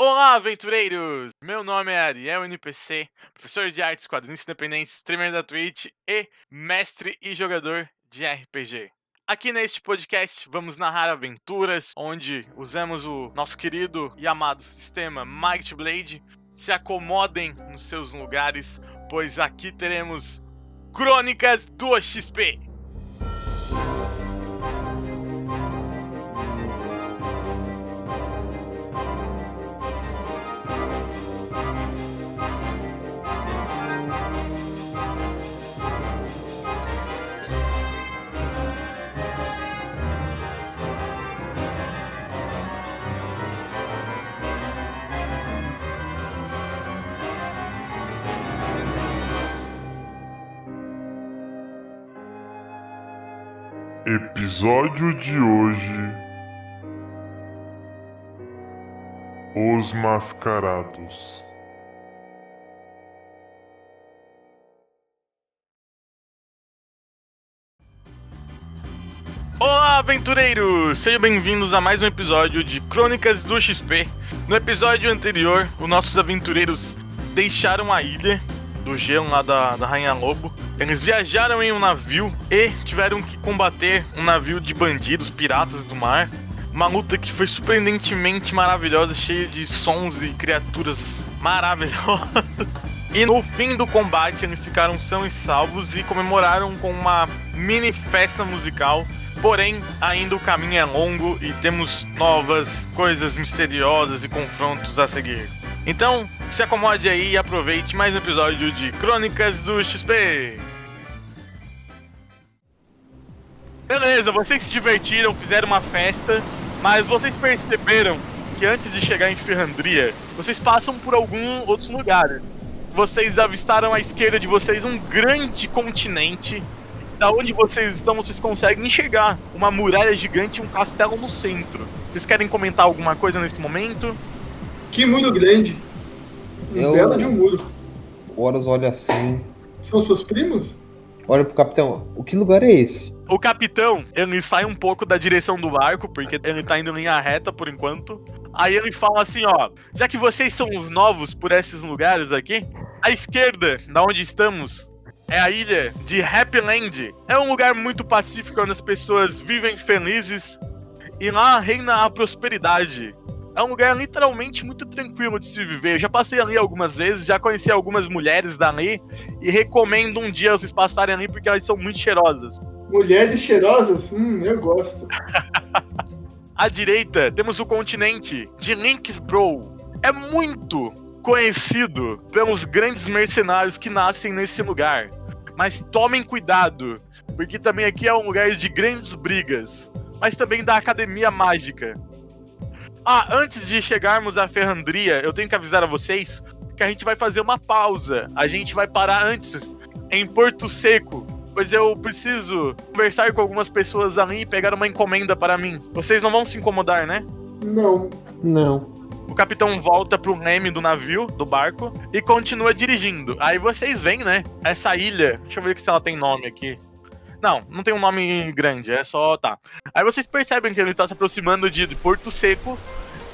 Olá, aventureiros! Meu nome é Ariel NPC, professor de artes, quadrinhos independentes, streamer da Twitch e mestre e jogador de RPG. Aqui neste podcast vamos narrar aventuras onde usamos o nosso querido e amado sistema Might Blade. Se acomodem nos seus lugares, pois aqui teremos Crônicas do XP. Episódio de hoje: Os Mascarados. Olá, aventureiros! Sejam bem-vindos a mais um episódio de Crônicas do XP. No episódio anterior, os nossos aventureiros deixaram a ilha do gelo lá da, da Rainha Lobo. Eles viajaram em um navio e tiveram que combater um navio de bandidos, piratas do mar. Uma luta que foi surpreendentemente maravilhosa, cheia de sons e criaturas maravilhosas. E no fim do combate, eles ficaram são e salvos e comemoraram com uma mini festa musical. Porém, ainda o caminho é longo e temos novas coisas misteriosas e confrontos a seguir. Então, se acomode aí e aproveite mais um episódio de Crônicas do XP. Beleza, vocês se divertiram, fizeram uma festa, mas vocês perceberam que antes de chegar em Ferrandria, vocês passam por alguns outros lugares. Vocês avistaram à esquerda de vocês um grande continente. Da onde vocês estão, vocês conseguem enxergar uma muralha gigante e um castelo no centro. Vocês querem comentar alguma coisa nesse momento? Que muro grande. Um Eu- belo de um muro. O Horus olha assim, São seus primos? olha pro capitão. O que lugar é esse? O capitão, ele sai um pouco da direção do barco, porque ele tá indo em linha reta por enquanto. Aí ele fala assim, ó, já que vocês são os novos por esses lugares aqui, à esquerda, da onde estamos, é a ilha de Happy Land. É um lugar muito pacífico onde as pessoas vivem felizes e lá reina a prosperidade. É um lugar literalmente muito tranquilo de se viver. Eu já passei ali algumas vezes, já conheci algumas mulheres dali e recomendo um dia vocês passarem ali porque elas são muito cheirosas. Mulheres cheirosas? Hum, eu gosto. À direita, temos o continente de Linksbro. É muito conhecido pelos grandes mercenários que nascem nesse lugar. Mas tomem cuidado, porque também aqui é um lugar de grandes brigas, mas também da academia mágica. Ah, antes de chegarmos à Ferrandria, eu tenho que avisar a vocês que a gente vai fazer uma pausa. A gente vai parar antes em Porto Seco, pois eu preciso conversar com algumas pessoas ali e pegar uma encomenda para mim. Vocês não vão se incomodar, né? Não. Não. O capitão volta pro leme do navio, do barco, e continua dirigindo. Aí vocês veem, né? Essa ilha. Deixa eu ver se ela tem nome aqui. Não, não tem um nome grande, é só. Tá. Aí vocês percebem que ele tá se aproximando de, de Porto Seco.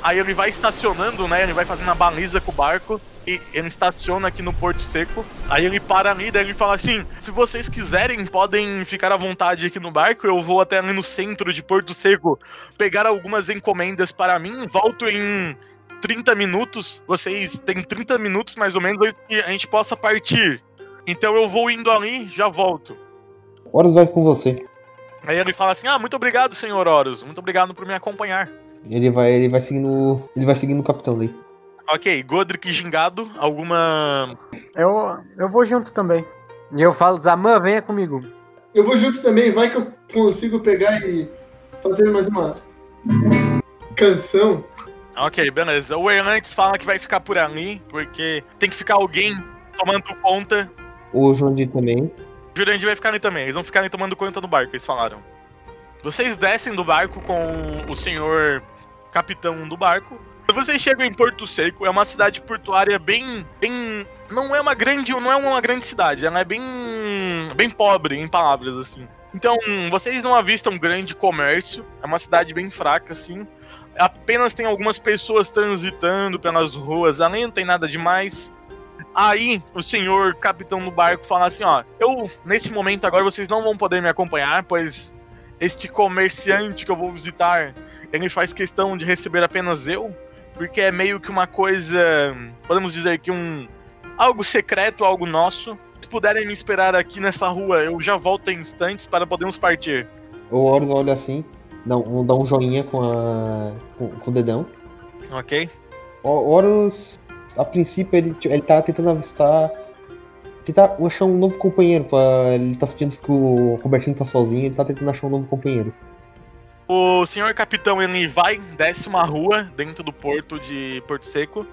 Aí ele vai estacionando, né? Ele vai fazendo a baliza com o barco. E ele estaciona aqui no Porto Seco. Aí ele para ali, daí ele fala assim: se vocês quiserem, podem ficar à vontade aqui no barco. Eu vou até ali no centro de Porto Seco pegar algumas encomendas para mim. Volto em 30 minutos. Vocês têm 30 minutos mais ou menos que a gente possa partir. Então eu vou indo ali, já volto. Horus vai com você. Aí ele fala assim: Ah, muito obrigado, senhor Horus. Muito obrigado por me acompanhar. Ele vai, ele vai seguindo. Ele vai seguindo o capitão ali. Ok, Godric Gingado, alguma. Eu, eu vou junto também. E eu falo, Zaman, venha comigo. Eu vou junto também, vai que eu consigo pegar e fazer mais uma canção. Ok, beleza. O Erlantes fala que vai ficar por ali, porque tem que ficar alguém tomando conta. O Jondi também. O Jurandir vai ficar ali também, eles vão ficar ali tomando conta do barco, eles falaram. Vocês descem do barco com o senhor capitão do barco. Vocês chegam em Porto Seco, é uma cidade portuária bem, bem, não é uma grande, não é uma grande cidade, ela é bem, bem pobre em palavras assim. Então, vocês não avistam grande comércio, é uma cidade bem fraca assim. Apenas tem algumas pessoas transitando pelas ruas, além não tem nada demais. Aí o senhor capitão do barco fala assim, ó, eu nesse momento agora vocês não vão poder me acompanhar, pois este comerciante que eu vou visitar, ele faz questão de receber apenas eu, porque é meio que uma coisa, podemos dizer que um algo secreto, algo nosso. Se puderem me esperar aqui nessa rua, eu já volto em instantes para podermos partir. O Horus olha assim, dá um, dá um joinha com, a, com, com o dedão. Ok? O Horus, a princípio, ele, ele tá tentando avistar. Tentar achar um novo companheiro. Pra, ele tá sentindo que o Robertinho tá sozinho, ele tá tentando achar um novo companheiro. O senhor capitão ele vai, desce uma rua dentro do porto de Porto Seco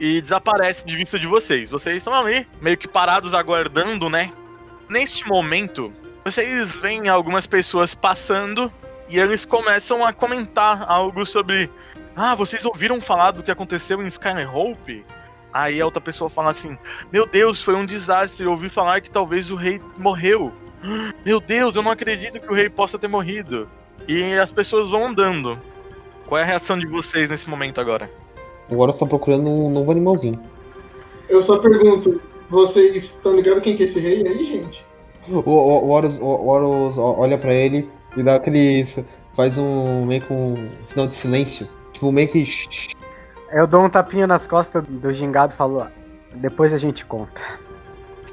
e desaparece de vista de vocês. Vocês estão ali, meio que parados aguardando, né? Neste momento, vocês veem algumas pessoas passando e eles começam a comentar algo sobre. Ah, vocês ouviram falar do que aconteceu em Skyhope? Aí a outra pessoa fala assim: Meu Deus, foi um desastre. Eu ouvi falar que talvez o rei morreu. Meu Deus, eu não acredito que o rei possa ter morrido. E as pessoas vão andando. Qual é a reação de vocês nesse momento agora? O Horus tá procurando um novo animalzinho. Eu só pergunto, vocês estão ligados quem que é esse rei aí, gente? O, o, o, Horus, o, o Horus olha pra ele e dá aquele. faz um meio com um sinal de silêncio. Tipo, meio que. Eu dou um tapinha nas costas do gingado e falo, "Ah, depois a gente conta.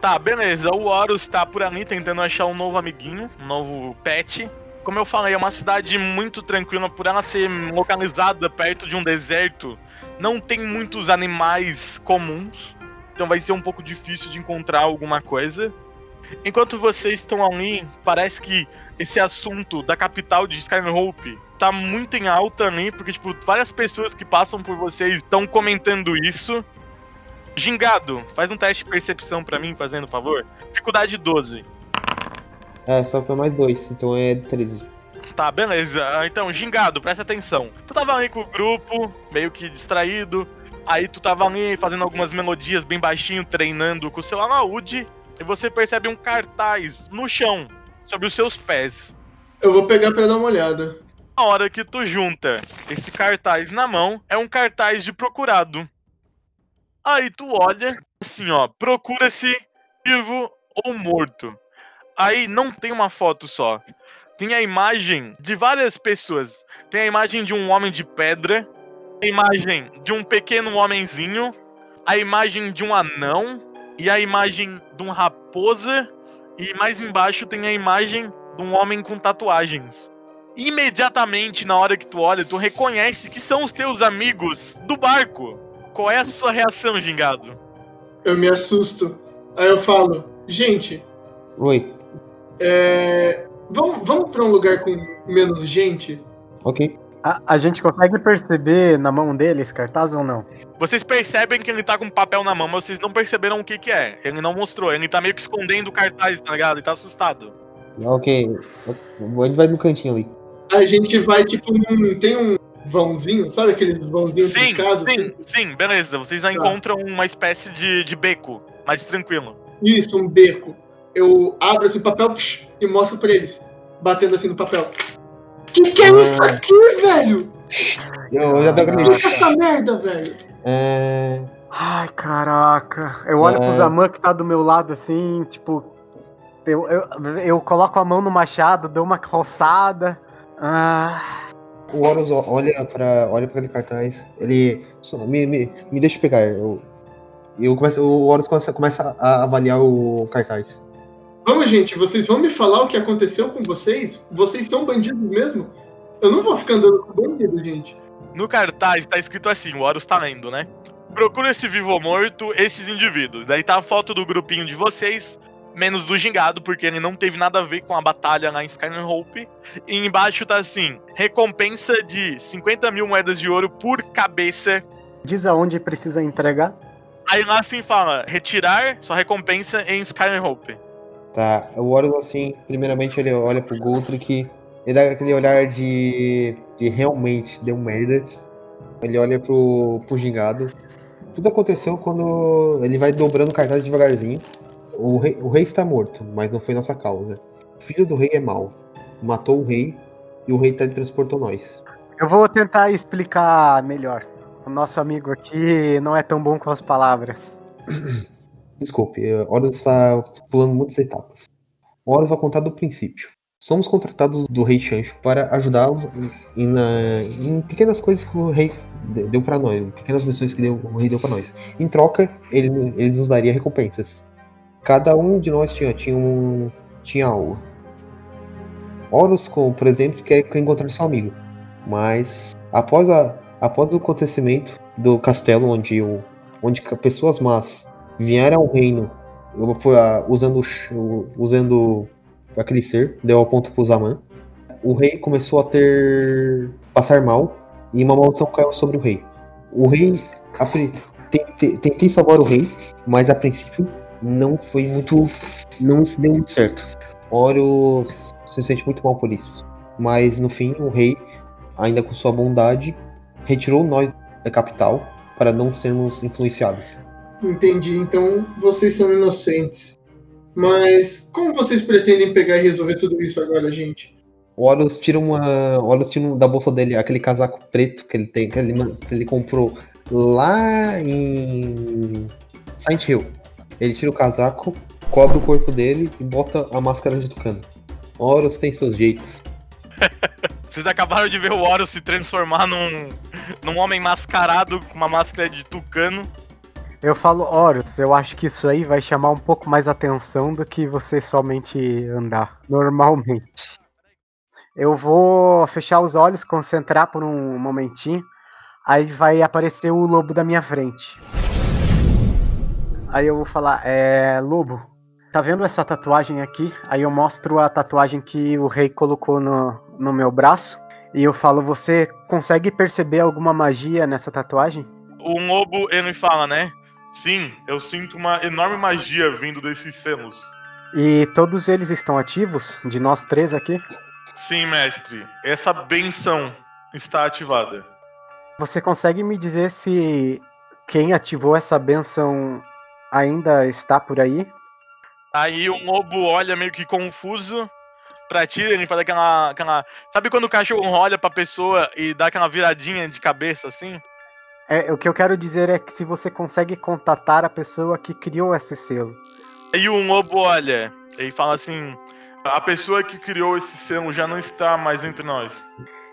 Tá, beleza. O Horus tá por ali tentando achar um novo amiguinho, um novo pet. Como eu falei, é uma cidade muito tranquila por ela ser localizada perto de um deserto. Não tem muitos animais comuns, então vai ser um pouco difícil de encontrar alguma coisa. Enquanto vocês estão ali, parece que esse assunto da capital de Skyhope tá muito em alta ali, porque tipo, várias pessoas que passam por vocês estão comentando isso. Gingado, faz um teste de percepção pra mim, fazendo favor. Dificuldade 12. É, só foi mais dois, então é 13. Tá, beleza. Ah, Então, Gingado, presta atenção. Tu tava ali com o grupo, meio que distraído. Aí tu tava ali fazendo algumas melodias bem baixinho, treinando com o seu alaúde. E você percebe um cartaz no chão, sobre os seus pés. Eu vou pegar pra dar uma olhada. Na hora que tu junta esse cartaz na mão, é um cartaz de procurado. Aí tu olha, assim ó, procura-se vivo ou morto. Aí não tem uma foto só. Tem a imagem de várias pessoas. Tem a imagem de um homem de pedra, a imagem de um pequeno homenzinho, a imagem de um anão e a imagem de uma raposa e mais embaixo tem a imagem de um homem com tatuagens. Imediatamente na hora que tu olha, tu reconhece que são os teus amigos do barco. Qual é a sua reação, Gingado? Eu me assusto. Aí eu falo, gente, Oi, é... vamos, vamos pra um lugar com menos gente? ok. A, a gente consegue perceber na mão dele esse cartaz ou não? Vocês percebem que ele tá com papel na mão, mas vocês não perceberam o que que é. Ele não mostrou, ele tá meio que escondendo o cartaz, tá ligado? Ele tá assustado. Ok. Ele vai no cantinho ali. A gente vai, tipo, num... tem um vãozinho, sabe aqueles vãozinhos Sim, de casa? sim, assim? sim, beleza. Vocês já Tá. encontram uma espécie de, de beco, mais tranquilo. Isso, um beco. Eu abro assim o papel psh, e mostro pra eles, batendo assim no papel. Que que é isso Ah. aqui, velho? Eu, eu já dou aquele. Que que é essa merda, velho? É. Ai, caraca. Eu olho É. pro Zaman que tá do meu lado assim, tipo. Eu, eu, eu coloco a mão no machado, dou uma roçada. Ah, O Horus olha pra, olha pra aquele cartaz. Ele. só- Me, me, me deixa pegar. Eu, eu começo, o Horus começa, começa a avaliar o cartaz. Vamos, gente, vocês vão me falar o que aconteceu com vocês? Vocês são bandidos mesmo? Eu não vou ficar andando com bandido, gente. No cartaz tá escrito assim, o Horus tá lendo, né? Procura esse vivo ou morto, esses indivíduos. Daí tá a foto do grupinho de vocês, menos do gingado, porque ele não teve nada a ver com a batalha lá em Skyrim E embaixo tá assim, recompensa de 50 mil moedas de ouro por cabeça. diz aonde precisa entregar. Aí lá assim fala, retirar sua recompensa em Skyrim Tá, o Horus assim, primeiramente ele olha pro Goltrick, ele dá aquele olhar de, de realmente deu merda. Ele olha pro, pro gingado. Tudo aconteceu quando ele vai dobrando o cartaz devagarzinho. O rei, o rei está morto, mas não foi nossa causa. O filho do rei é mau. Matou o rei e o rei teletransportou nós. Eu vou tentar explicar melhor. O nosso amigo aqui não é tão bom com as palavras. Desculpe, eh, Horus está pulando muitas etapas. Horus vai contar do princípio. Somos contratados do rei Chancho para ajudá-los em, em pequenas coisas que o rei de- deu para nós, pequenas missões que deu- o rei deu para nós. Em troca, ele, ele nos daria recompensas. Cada um de nós tinha, tinha, um, tinha algo. Horus, por exemplo, quer encontrar seu amigo. Mas após, a, após o acontecimento do castelo, onde, o, onde pessoas más vieram ao reino usando, usando aquele ser, deu ao ponto pro Zaman, o rei começou a ter. passar mal e uma maldição caiu sobre o rei. O rei. a pri- te- te- Tentei salvar o rei, mas a princípio não foi muito. não se deu muito certo. Horus se sente muito mal por isso. Mas no fim, o rei, ainda com sua bondade, retirou nós da capital para não sermos influenciados. Entendi. Então vocês são inocentes. Mas como vocês pretendem pegar e resolver tudo isso agora, gente? O Horus tira uma. O Horus tira da bolsa dele aquele casaco preto que ele tem, que ele, que ele comprou lá em Silent Hill. Ele tira o casaco, cobre o corpo dele e bota a máscara de tucano. O Horus tem seus jeitos. Vocês acabaram de ver o Horus se transformar num, num homem mascarado com uma máscara de tucano. Eu falo, Horus, eu acho que isso aí vai chamar um pouco mais atenção do que você somente andar normalmente. Eu vou fechar os olhos, concentrar por um momentinho, aí vai aparecer o lobo da minha frente. Aí eu vou falar, é. Lobo, tá vendo essa tatuagem aqui? Aí eu mostro a tatuagem que o rei colocou no, no meu braço. E eu falo, você consegue perceber alguma magia nessa tatuagem? O lobo, ele fala, né? Sim, eu sinto uma enorme magia vindo desses selos. E todos eles estão ativos? De nós três aqui? Sim, mestre, essa benção está ativada. Você consegue me dizer se quem ativou essa benção ainda está por aí? Aí o lobo olha meio que confuso pra ti, ele faz aquela, aquela. Sabe quando o cachorro olha pra pessoa e dá aquela viradinha de cabeça assim? É, o que eu quero dizer é que se você consegue contatar a pessoa que criou esse selo. Aí o lobo olha e fala assim: A pessoa que criou esse selo já não está mais entre nós.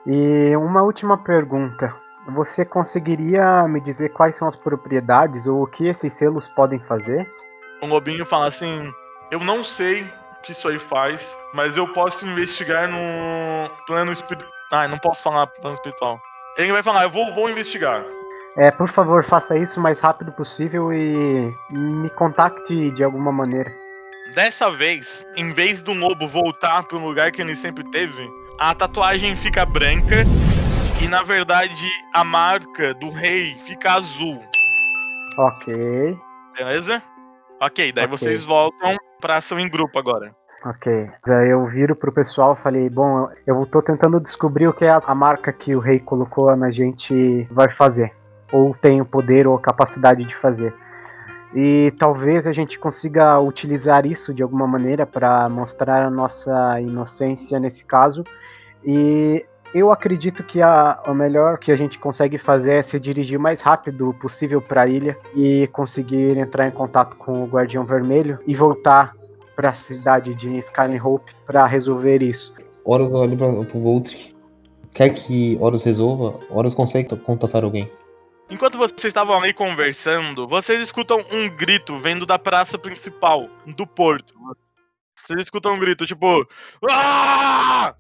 E uma última pergunta. Você conseguiria me dizer quais são as propriedades ou o que esses selos podem fazer? O lobinho fala assim: Eu não sei o que isso aí faz, mas eu posso investigar no plano espiritual. Ah, eu não posso falar plano espiritual. Ele vai falar: Eu vou, vou investigar. É, por favor, faça isso o mais rápido possível e me contacte de alguma maneira. Dessa vez, em vez do lobo voltar pro lugar que ele sempre teve, a tatuagem fica branca e na verdade a marca do rei fica azul, Ok, beleza? Ok, daí Ok. vocês voltam pra ação em grupo agora. ok. Eu viro pro pessoal e falei, bom, eu tô tentando descobrir o que é a marca que o rei colocou na gente vai fazer. Ou tem o poder ou a capacidade de fazer. E talvez a gente consiga utilizar isso de alguma maneira para mostrar a nossa inocência nesse caso. E eu acredito que a, o melhor que a gente consegue fazer é se dirigir o mais rápido possível para a ilha e conseguir entrar em contato com o Guardião Vermelho e voltar para a cidade de Skyline Hope para resolver isso. Horus olha pra- pro Voltric. Quer que Horus resolva? Horus consegue contatar alguém. Enquanto vocês estavam ali conversando, vocês escutam um grito vindo da praça principal do porto. Vocês escutam um grito tipo. "Ah!"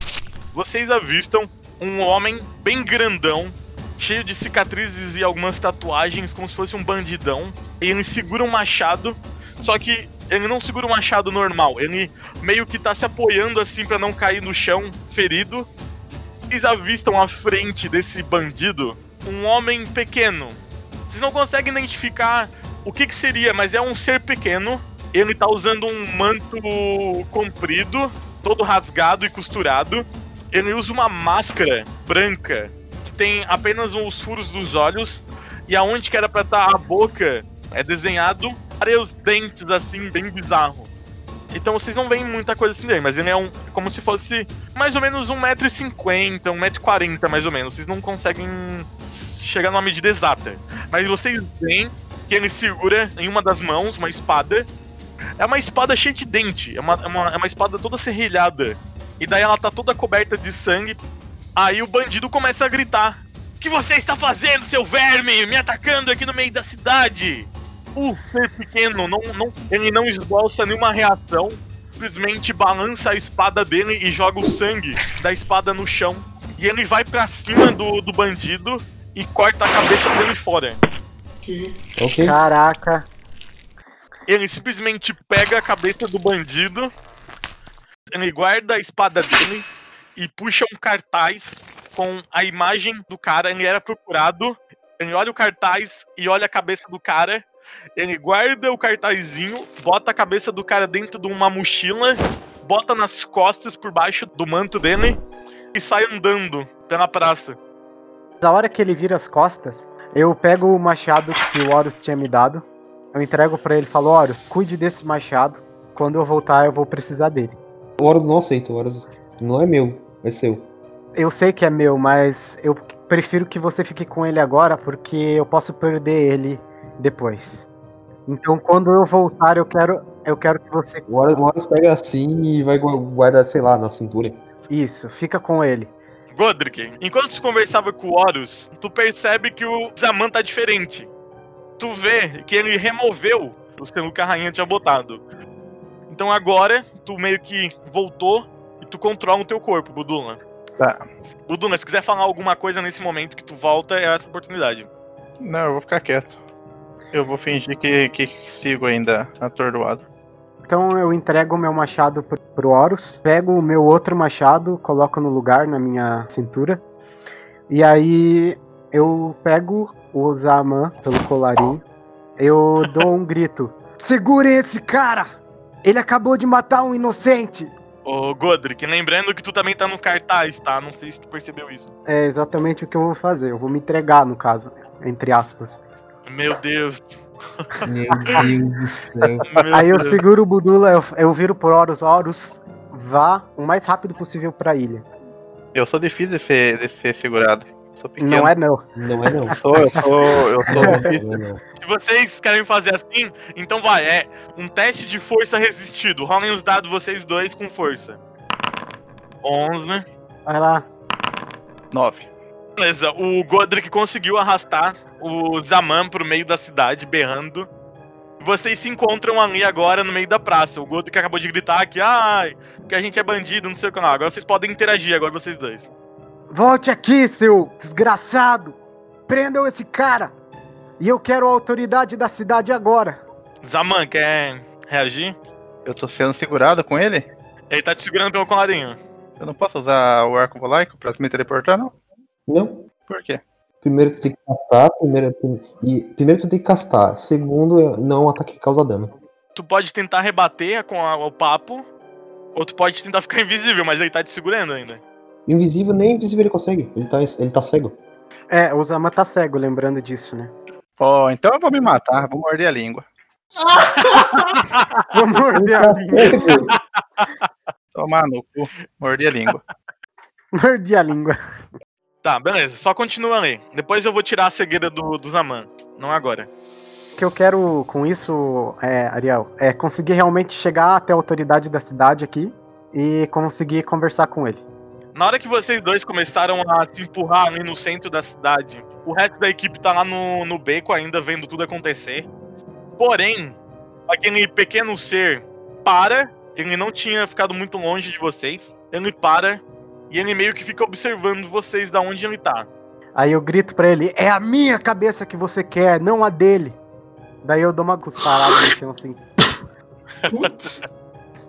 Vocês avistam um homem bem grandão, cheio de cicatrizes e algumas tatuagens, como se fosse um bandidão. E ele segura um machado, só que ele não segura um machado normal, ele meio que tá se apoiando assim pra não cair no chão, ferido. Vocês avistam à frente desse bandido um homem pequeno. Vocês não conseguem identificar o que, que seria, mas é um ser pequeno. Ele tá usando um manto comprido, todo rasgado e costurado. Ele usa uma máscara branca que tem apenas os furos dos olhos e aonde que era pra estar a boca é desenhado vários dentes assim bem bizarro. Então vocês não veem muita coisa assim dele, mas ele é um. como se fosse mais ou menos 1,50m, 1,40m mais ou menos. Vocês não conseguem chegar numa medida exata. Mas vocês veem que ele segura em uma das mãos uma espada. É uma espada cheia de dente. É uma, é uma, é uma espada toda serrilhada. E daí ela tá toda coberta de sangue. Aí o bandido começa a gritar: O que você está fazendo, seu verme? Me atacando aqui no meio da cidade! O ser pequeno, não, não, ele não esboça nenhuma reação. Simplesmente balança a espada dele e joga o sangue da espada no chão. E ele vai pra cima do, do bandido e corta a cabeça dele fora. Que- Ok. Caraca. Ele simplesmente pega a cabeça do bandido, ele guarda a espada dele e puxa um cartaz com a imagem do cara. Ele era procurado. Ele olha o cartaz e olha a cabeça do cara. Ele guarda o cartazinho, bota a cabeça do cara dentro de uma mochila, bota nas costas por baixo do manto dele e sai andando pela praça. Na hora que ele vira as costas, eu pego o machado que o Horus tinha me dado. Eu entrego pra ele e falo, Horus, cuide desse machado. Quando eu voltar, eu vou precisar dele. O Horus não aceita, o Horus não é meu, é seu. Eu sei que é meu, mas eu prefiro que você fique com ele agora, porque eu posso perder ele depois. Então, quando eu voltar, eu quero, eu quero que você. O Horus, o Horus pega assim e vai gu- guardar, sei lá, na cintura. Isso, fica com ele. Godric, enquanto tu conversava com o Horus, tu percebe que o Zaman tá diferente. Tu vê que ele removeu o selo que a rainha tinha botado. Então agora, tu meio que voltou e tu controla o teu corpo, Buduna. Tá. Buduna, se quiser falar alguma coisa nesse momento que tu volta, é essa oportunidade. Não, eu vou ficar quieto. Eu vou fingir que, que sigo ainda atordoado. Então eu entrego o meu machado pro, pro Horus, pego o meu outro machado, coloco no lugar na minha cintura. E aí eu pego o Zaman pelo colarinho. Eu dou um grito. Segurem esse cara! Ele acabou de matar um inocente! Ô, Godric, lembrando que tu também tá no cartaz, tá? Não sei se tu percebeu isso. É exatamente o que eu vou fazer. Eu vou me entregar, no caso, entre aspas. Meu Deus. Meu Deus do céu. Meu Aí eu Deus. seguro o Budula, eu, eu viro por Horus, Horus, vá o mais rápido possível pra ilha. Eu sou difícil de ser, de ser segurado. Sou pequeno. Não é não. Não é não. Eu sou, eu sou, eu sou difícil. Não é não. Se vocês querem fazer assim, então vai, é um teste de força resistido. Rolem os dados vocês dois com força. 11. Vai lá. Nove. Beleza, o Godric conseguiu arrastar o Zaman pro meio da cidade, berrando. Vocês se encontram ali agora no meio da praça. O Godric acabou de gritar que, ai, que a gente é bandido, não sei o que lá. Agora vocês podem interagir, agora vocês dois. Volte aqui, seu desgraçado! Prendam esse cara! E eu quero a autoridade da cidade agora! Zaman, quer reagir? Eu tô sendo segurado com ele? Ele tá te segurando pelo colarinho. Eu não posso usar o arco volaico pra me teleportar, não? Não. Por quê? Primeiro tu tem que castar, primeiro, e, primeiro tu tem que castar. Segundo, não é um ataque que causa dano. Tu pode tentar rebater com a- o papo, ou tu pode tentar ficar invisível, mas ele tá te segurando ainda. Invisível, nem invisível ele consegue. Ele tá, ele tá cego. É, o Zama tá cego, lembrando disso, né? Ó, então eu vou me matar, vou morder a língua. Vou morder a língua. Cego. Tomar no cu, morder a língua. Mordi a língua. Tá, beleza, só continua ali. Depois eu vou tirar a cegueira do, do Zaman. Não agora. O que eu quero com isso, é, Ariel, é conseguir realmente chegar até a autoridade da cidade aqui e conseguir conversar com ele. Na hora que vocês dois começaram a se empurrar ali no centro da cidade, o resto da equipe tá lá no, no beco ainda vendo tudo acontecer. Porém, aquele pequeno ser para, ele não tinha ficado muito longe de vocês. Ele para e ele meio que fica observando vocês da onde ele tá. Aí eu grito pra ele: É a minha cabeça que você quer, não a dele. Daí eu dou uma cusparada no chão assim. Putz.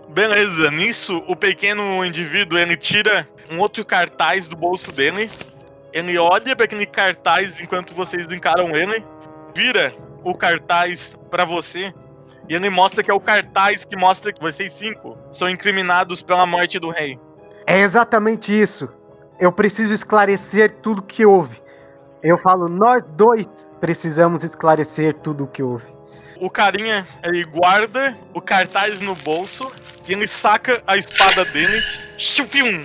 Beleza, nisso o pequeno indivíduo ele tira um outro cartaz do bolso dele. Ele olha para aquele cartaz enquanto vocês encaram ele, vira o cartaz para você e ele mostra que é o cartaz que mostra que vocês cinco são incriminados pela morte do rei. É exatamente isso. Eu preciso esclarecer tudo que houve. Eu falo, nós dois precisamos esclarecer tudo o que houve. O carinha, ele guarda o cartaz no bolso e ele saca a espada dele. Chufium!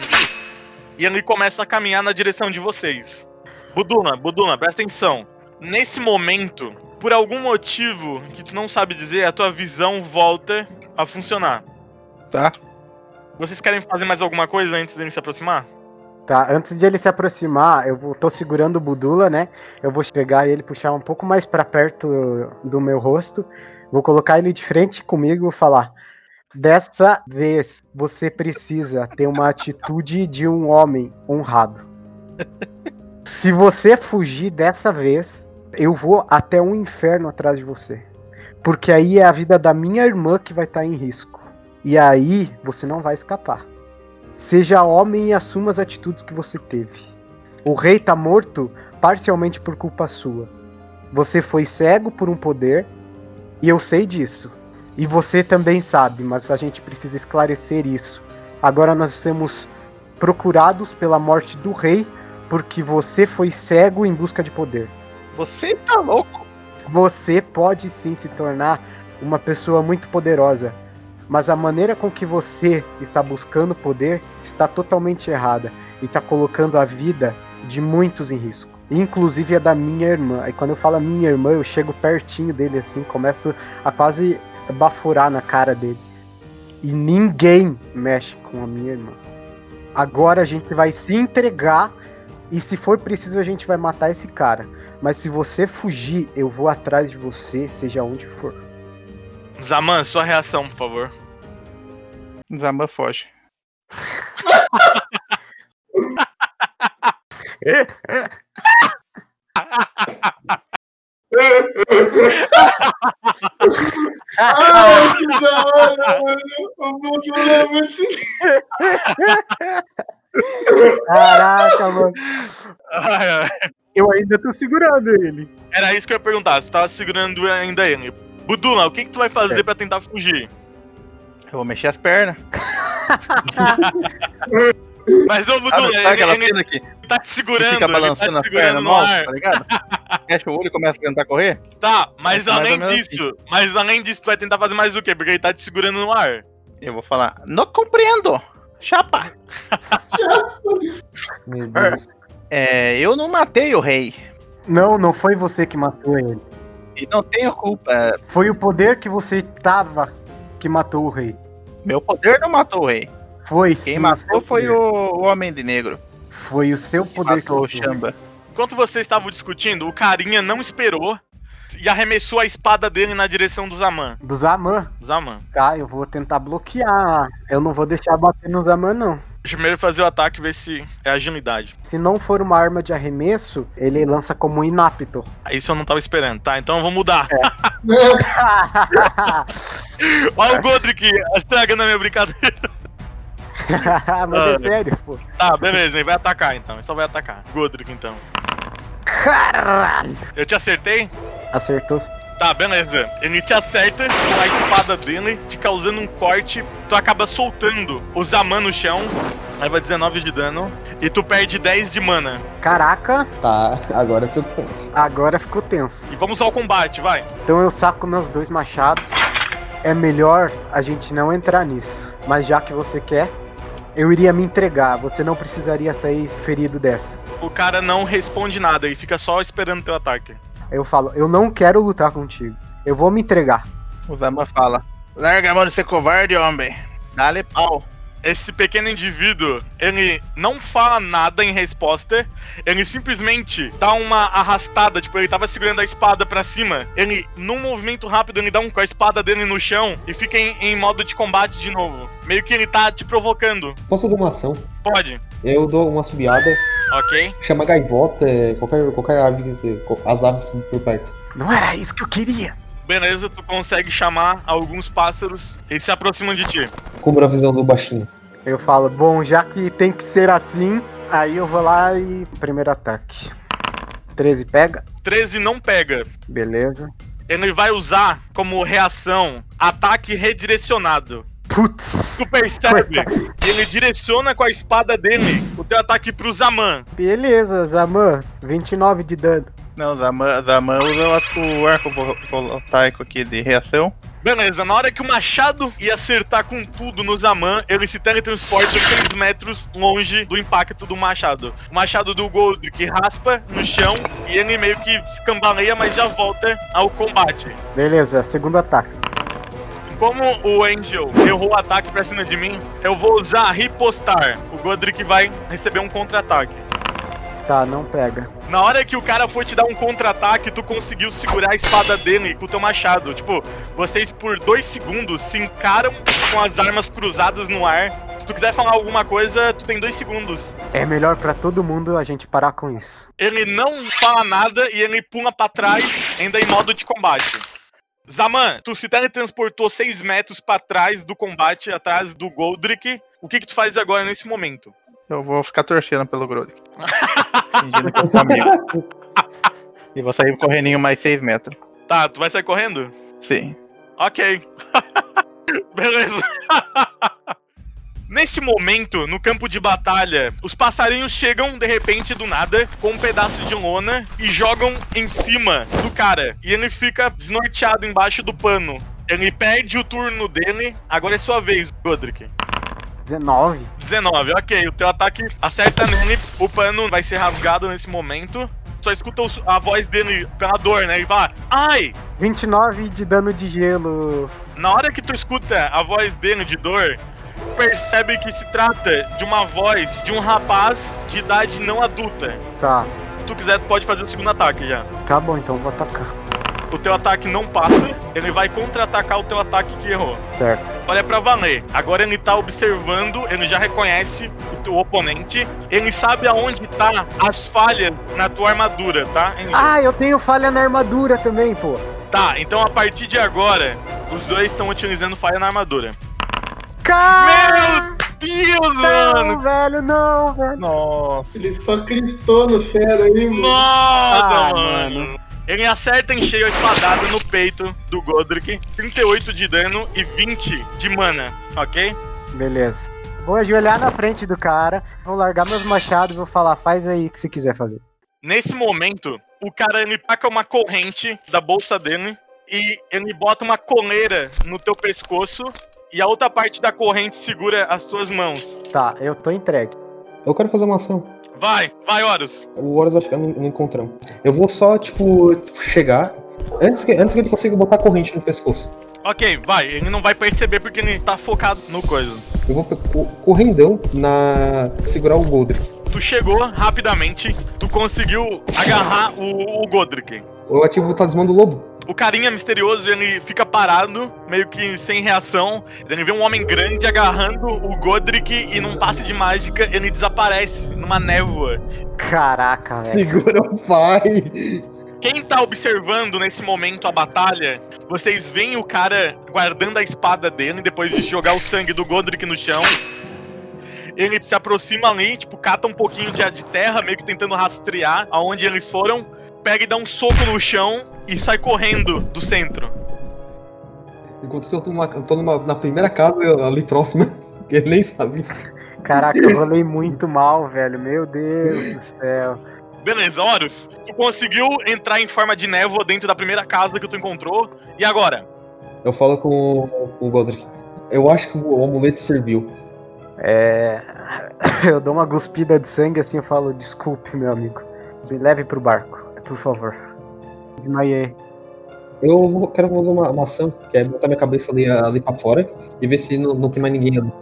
E ele começa a caminhar na direção de vocês. Buduna, Buduna, presta atenção. Nesse momento, por algum motivo que tu não sabe dizer, a tua visão volta a funcionar. Tá. Vocês querem fazer mais alguma coisa antes dele se aproximar? Tá, antes de ele se aproximar, eu vou, tô segurando o Budula, né? Eu vou pegar ele, puxar um pouco mais pra perto do meu rosto. Vou colocar ele de frente comigo e vou falar: Dessa vez você precisa ter uma atitude de um homem honrado. Se você fugir dessa vez, eu vou até um inferno atrás de você. Porque aí é a vida da minha irmã que vai estar em risco. E aí você não vai escapar. Seja homem e assuma as atitudes que você teve. O rei tá morto parcialmente por culpa sua. Você foi cego por um poder, e eu sei disso. E você também sabe, mas a gente precisa esclarecer isso. Agora nós somos procurados pela morte do rei porque você foi cego em busca de poder. Você tá louco? Você pode sim se tornar uma pessoa muito poderosa, mas a maneira com que você está buscando poder está totalmente errada e está colocando a vida de muitos em risco, inclusive a da minha irmã. E quando eu falo minha irmã, eu chego pertinho dele assim, começo a quase bafurar na cara dele. E ninguém mexe com a minha irmã. Agora a gente vai se entregar e se for preciso a gente vai matar esse cara. Mas se você fugir, eu vou atrás de você, seja onde for. Zaman, sua reação, por favor. Zamba foge. Ai, que da hora, mano. O Budula é muito. Caraca, mano. Ai, ai. Eu ainda tô segurando ele. Era isso que eu ia perguntar, você tava segurando ainda ele. Budula, o que, que tu vai fazer É. pra tentar fugir? Eu vou mexer as pernas. Mas ô Budula, Sabe, sabe aquela ele, ele cena que tá te segurando, fica ele tá balançando te as segurando pernas no mal, ar. tá ligado? Fecha o olho e começa a tentar correr? Tá, mas É além disso, mas além disso, tu vai tentar fazer mais o quê? Porque ele tá te segurando no ar. Eu vou falar, não compreendo. Chapa. Meu Deus. É, eu não matei o rei. Não, não foi você que matou ele. E não tenho culpa. Foi o poder que você tava que matou o rei. Meu poder não matou o rei. Foi Quem sim, matou foi o, o Homem de Negro. Foi o seu Que poder que matou o matou. Chamba. Enquanto vocês estavam discutindo, o carinha não esperou e arremessou a espada dele na direção do Zaman. Do Zaman. Zaman. Tá, eu vou tentar bloquear. Eu não vou deixar bater no Zaman, não. Primeiro fazer o ataque e ver se é agilidade. Se não for uma arma de arremesso, ele lança como inapto. Isso eu não tava esperando, tá? Então eu vou mudar. É. Olha o Godric estragando a minha brincadeira. Mas Ah. é sério, pô. Tá, beleza, ele vai atacar então. Ele só vai atacar. Godric então. Caralho! Eu te acertei? Acertou. Tá, beleza. Ele te acerta com a espada dele, te causando um corte. Tu acaba soltando o Zaman no chão. Leva 19 de dano. E tu perde 10 de mana. Caraca, Tá, agora eu tô agora ficou tenso. E vamos ao combate, vai. Então eu saco meus dois machados. É melhor a gente não entrar nisso. Mas já que você quer, eu iria me entregar. Você não precisaria sair ferido dessa. O cara não responde nada e fica só esperando teu ataque. Eu falo, eu não quero lutar contigo. Eu vou me entregar. O Zamba fala: Larga a mão de ser covarde, homem. Dá-lhe pau. Esse pequeno indivíduo, ele não fala nada em resposta, ele simplesmente dá uma arrastada, tipo, ele tava segurando a espada pra cima, ele, num movimento rápido, ele dá um com a espada dele no chão e fica em, em modo de combate de novo. Meio que ele tá te provocando. Posso fazer uma ação? Pode, Eu dou uma subiada, ok? chama gaivota, qualquer, qualquer ave, que você- as aves por perto. Não era isso que eu queria. Beleza, tu consegue chamar alguns pássaros, eles se aproximam de ti. Cubra a visão do baixinho. Eu falo, bom, já que tem que ser assim, aí eu vou lá e. Primeiro ataque. 13 pega? 13 não pega. Beleza. Ele vai usar como reação ataque redirecionado. Putz, Tu percebe ele direciona com a espada dele o teu ataque pro Zaman. beleza, Zaman, 29 de dano. Não, Zaman, Zaman usa o o arco vo- voltaico aqui de reação. Beleza, na hora que o machado ia acertar com tudo no Zaman, ele se teletransporta 3 metros longe do impacto do machado. O machado do Goldrick raspa no chão e ele meio que se cambaleia, mas já volta ao combate. Beleza, segundo ataque. Como o Angel errou o ataque pra cima de mim, eu vou usar ripostar. O Godric vai receber um contra-ataque. Tá, não pega. Na hora que o cara foi te dar um contra-ataque, tu conseguiu segurar a espada dele com o teu machado. Tipo, vocês por dois segundos se encaram com as armas cruzadas no ar. Se tu quiser falar alguma coisa, tu tem dois segundos. É melhor pra todo mundo a gente parar com isso. Ele não fala nada e ele pula pra trás, ainda em modo de combate. Zaman, tu se teletransportou 6 metros pra trás do combate, atrás do Goldrick. O que que tu faz agora nesse momento? Eu vou ficar torcendo pelo Grodic. Fingindo que eu sou amigo. E vou sair correndinho mais 6 metros. Tá, tu vai sair correndo? Sim. Ok. Beleza. Neste momento, no campo de batalha, os passarinhos chegam de repente do nada com um pedaço de lona e jogam em cima do cara. E ele fica desnorteado embaixo do pano. Ele perde o turno dele. Agora é sua vez, Godric. 19. 19, ok. O teu ataque acerta nele. O pano vai ser rasgado nesse momento. Só escuta a voz dele pela dor, né? Ele fala: Ai! 29 de dano de gelo. Na hora que tu escuta a voz dele de dor, percebe que se trata de uma voz de um rapaz de idade não adulta. Tá, Se tu quiser, tu pode fazer o segundo ataque já. tá bom, então vou atacar. O teu ataque não passa, ele vai contra-atacar o teu ataque que errou. Certo. Olha pra valer. Agora ele tá observando, ele já reconhece o teu oponente, ele sabe aonde tá as falhas na tua armadura, tá? Angel? Ah, eu tenho falha na armadura também, pô. Tá, então a partir de agora, os dois estão utilizando falha na armadura. Cara! Meu Deus, Não, mano! velho, não, velho. Nossa. Ele só gritou no fera aí, mano. Nossa, Ah, mano. Ele acerta em cheio a espadada no peito do Godric, 38 de dano e 20 de mana, ok? Beleza. Vou ajoelhar na frente do cara, vou largar meus machados e vou falar, faz aí o que você quiser fazer. Nesse momento, o cara ele taca uma corrente da bolsa dele e ele bota uma coleira no teu pescoço e a outra parte da corrente segura as suas mãos. Tá, eu tô entregue. Eu quero fazer uma ação. Vai, vai, Horus. O Horus vai ficar no, no encontrão. Eu vou só, tipo, chegar. Antes que, antes que ele consiga botar corrente no pescoço. Ok, vai. Ele não vai perceber porque ele tá focado no coisa. Eu vou co- correndão na. segurar o Goldrick. Tu chegou rapidamente, tu conseguiu agarrar o, o Godric. Eu ativo o talismã do lobo. O carinha misterioso, ele fica parado, meio que sem reação. Ele vê um homem grande agarrando o Godric e num passe de mágica ele desaparece numa névoa. Caraca, velho. Segura o pai! Quem tá observando nesse momento a batalha, vocês veem o cara guardando a espada dele depois de jogar o sangue do Godric no chão. Ele se aproxima ali, tipo, cata um pouquinho de, de terra, meio que tentando rastrear aonde eles foram. Pega e dá um soco no chão e sai correndo do centro. Enquanto isso, eu tô, numa, eu tô numa- na primeira casa eu- ali próxima, que ele nem sabe. Caraca, eu rolei muito mal, velho. Meu Deus do céu. Beleza, Horus, tu conseguiu entrar em forma de névoa dentro da primeira casa que tu encontrou. E agora? Eu falo com, com o Goldrick. Eu acho que o amuleto serviu. É. Eu dou uma cuspida de sangue assim eu falo, desculpe, meu amigo. Me leve pro barco, por favor. Desmaiei. Eu vou- quero fazer uma, uma ação, que é botar minha cabeça ali, ali pra fora e ver se não, não tem mais ninguém ali.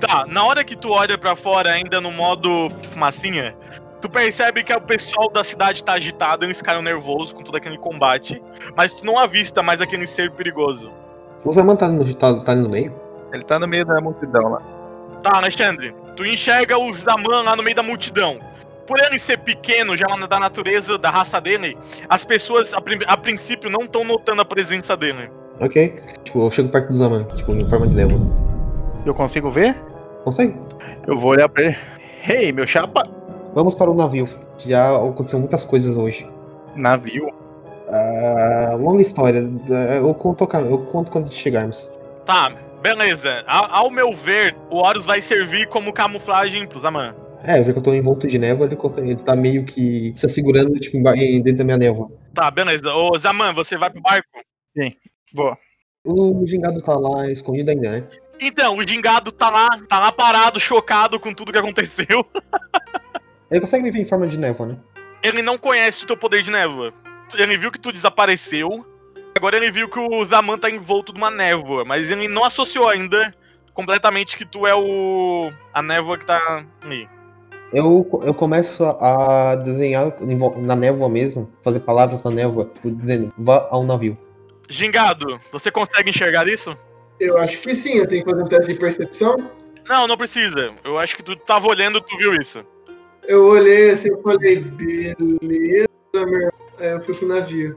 Tá, na hora que tu olha pra fora, ainda no modo fumacinha, tu percebe que o pessoal da cidade tá agitado, eles ficaram nervosos com todo aquele combate, mas tu não avista mais aquele ser perigoso. O Zaman tá, no- tá, tá ali no meio? Ele tá no meio da multidão lá. Tá, Alexandre, tu enxerga o Zaman lá no meio da multidão. Por ele ser pequeno, já da natureza, da raça dele, as pessoas a, prin- a princípio não estão notando a presença dele. Ok. Tipo, eu chego perto do Zaman, tipo, em forma de névoa. Eu consigo ver? Consegue? Eu vou olhar pra ele. Hey, meu chapa! Vamos para o navio. Já aconteceu muitas coisas hoje. Navio. Ah, longa história. Eu conto, eu conto quando chegarmos. Tá, Beleza. A- ao meu ver, o Horus vai servir como camuflagem pro Zaman. É, já que eu tô envolto de névoa, ele, consegue- ele tá meio que se segurando tipo, em- dentro da minha névoa. Tá, beleza. Ô, Zaman, você vai pro barco? Boa. O gingado tá lá escondido ainda, né? Então, o gingado tá lá, tá lá parado, chocado com tudo que aconteceu. Ele consegue me ver em forma de névoa, né? Ele não conhece o teu poder de névoa. Ele viu que tu desapareceu. Agora ele viu que o Zaman tá envolto de uma névoa, mas ele não associou ainda completamente que tu é o. a névoa que tá ali. Eu, eu começo a desenhar na névoa mesmo, fazer palavras na névoa, tipo, dizendo, vá ao navio. Gingado, você consegue enxergar isso? Eu acho que sim, eu tenho que fazer um teste de percepção. Não, não precisa. Eu acho que tu tava olhando, tu viu isso. Eu olhei assim, eu falei, beleza, meu. Aí eu fui pro navio.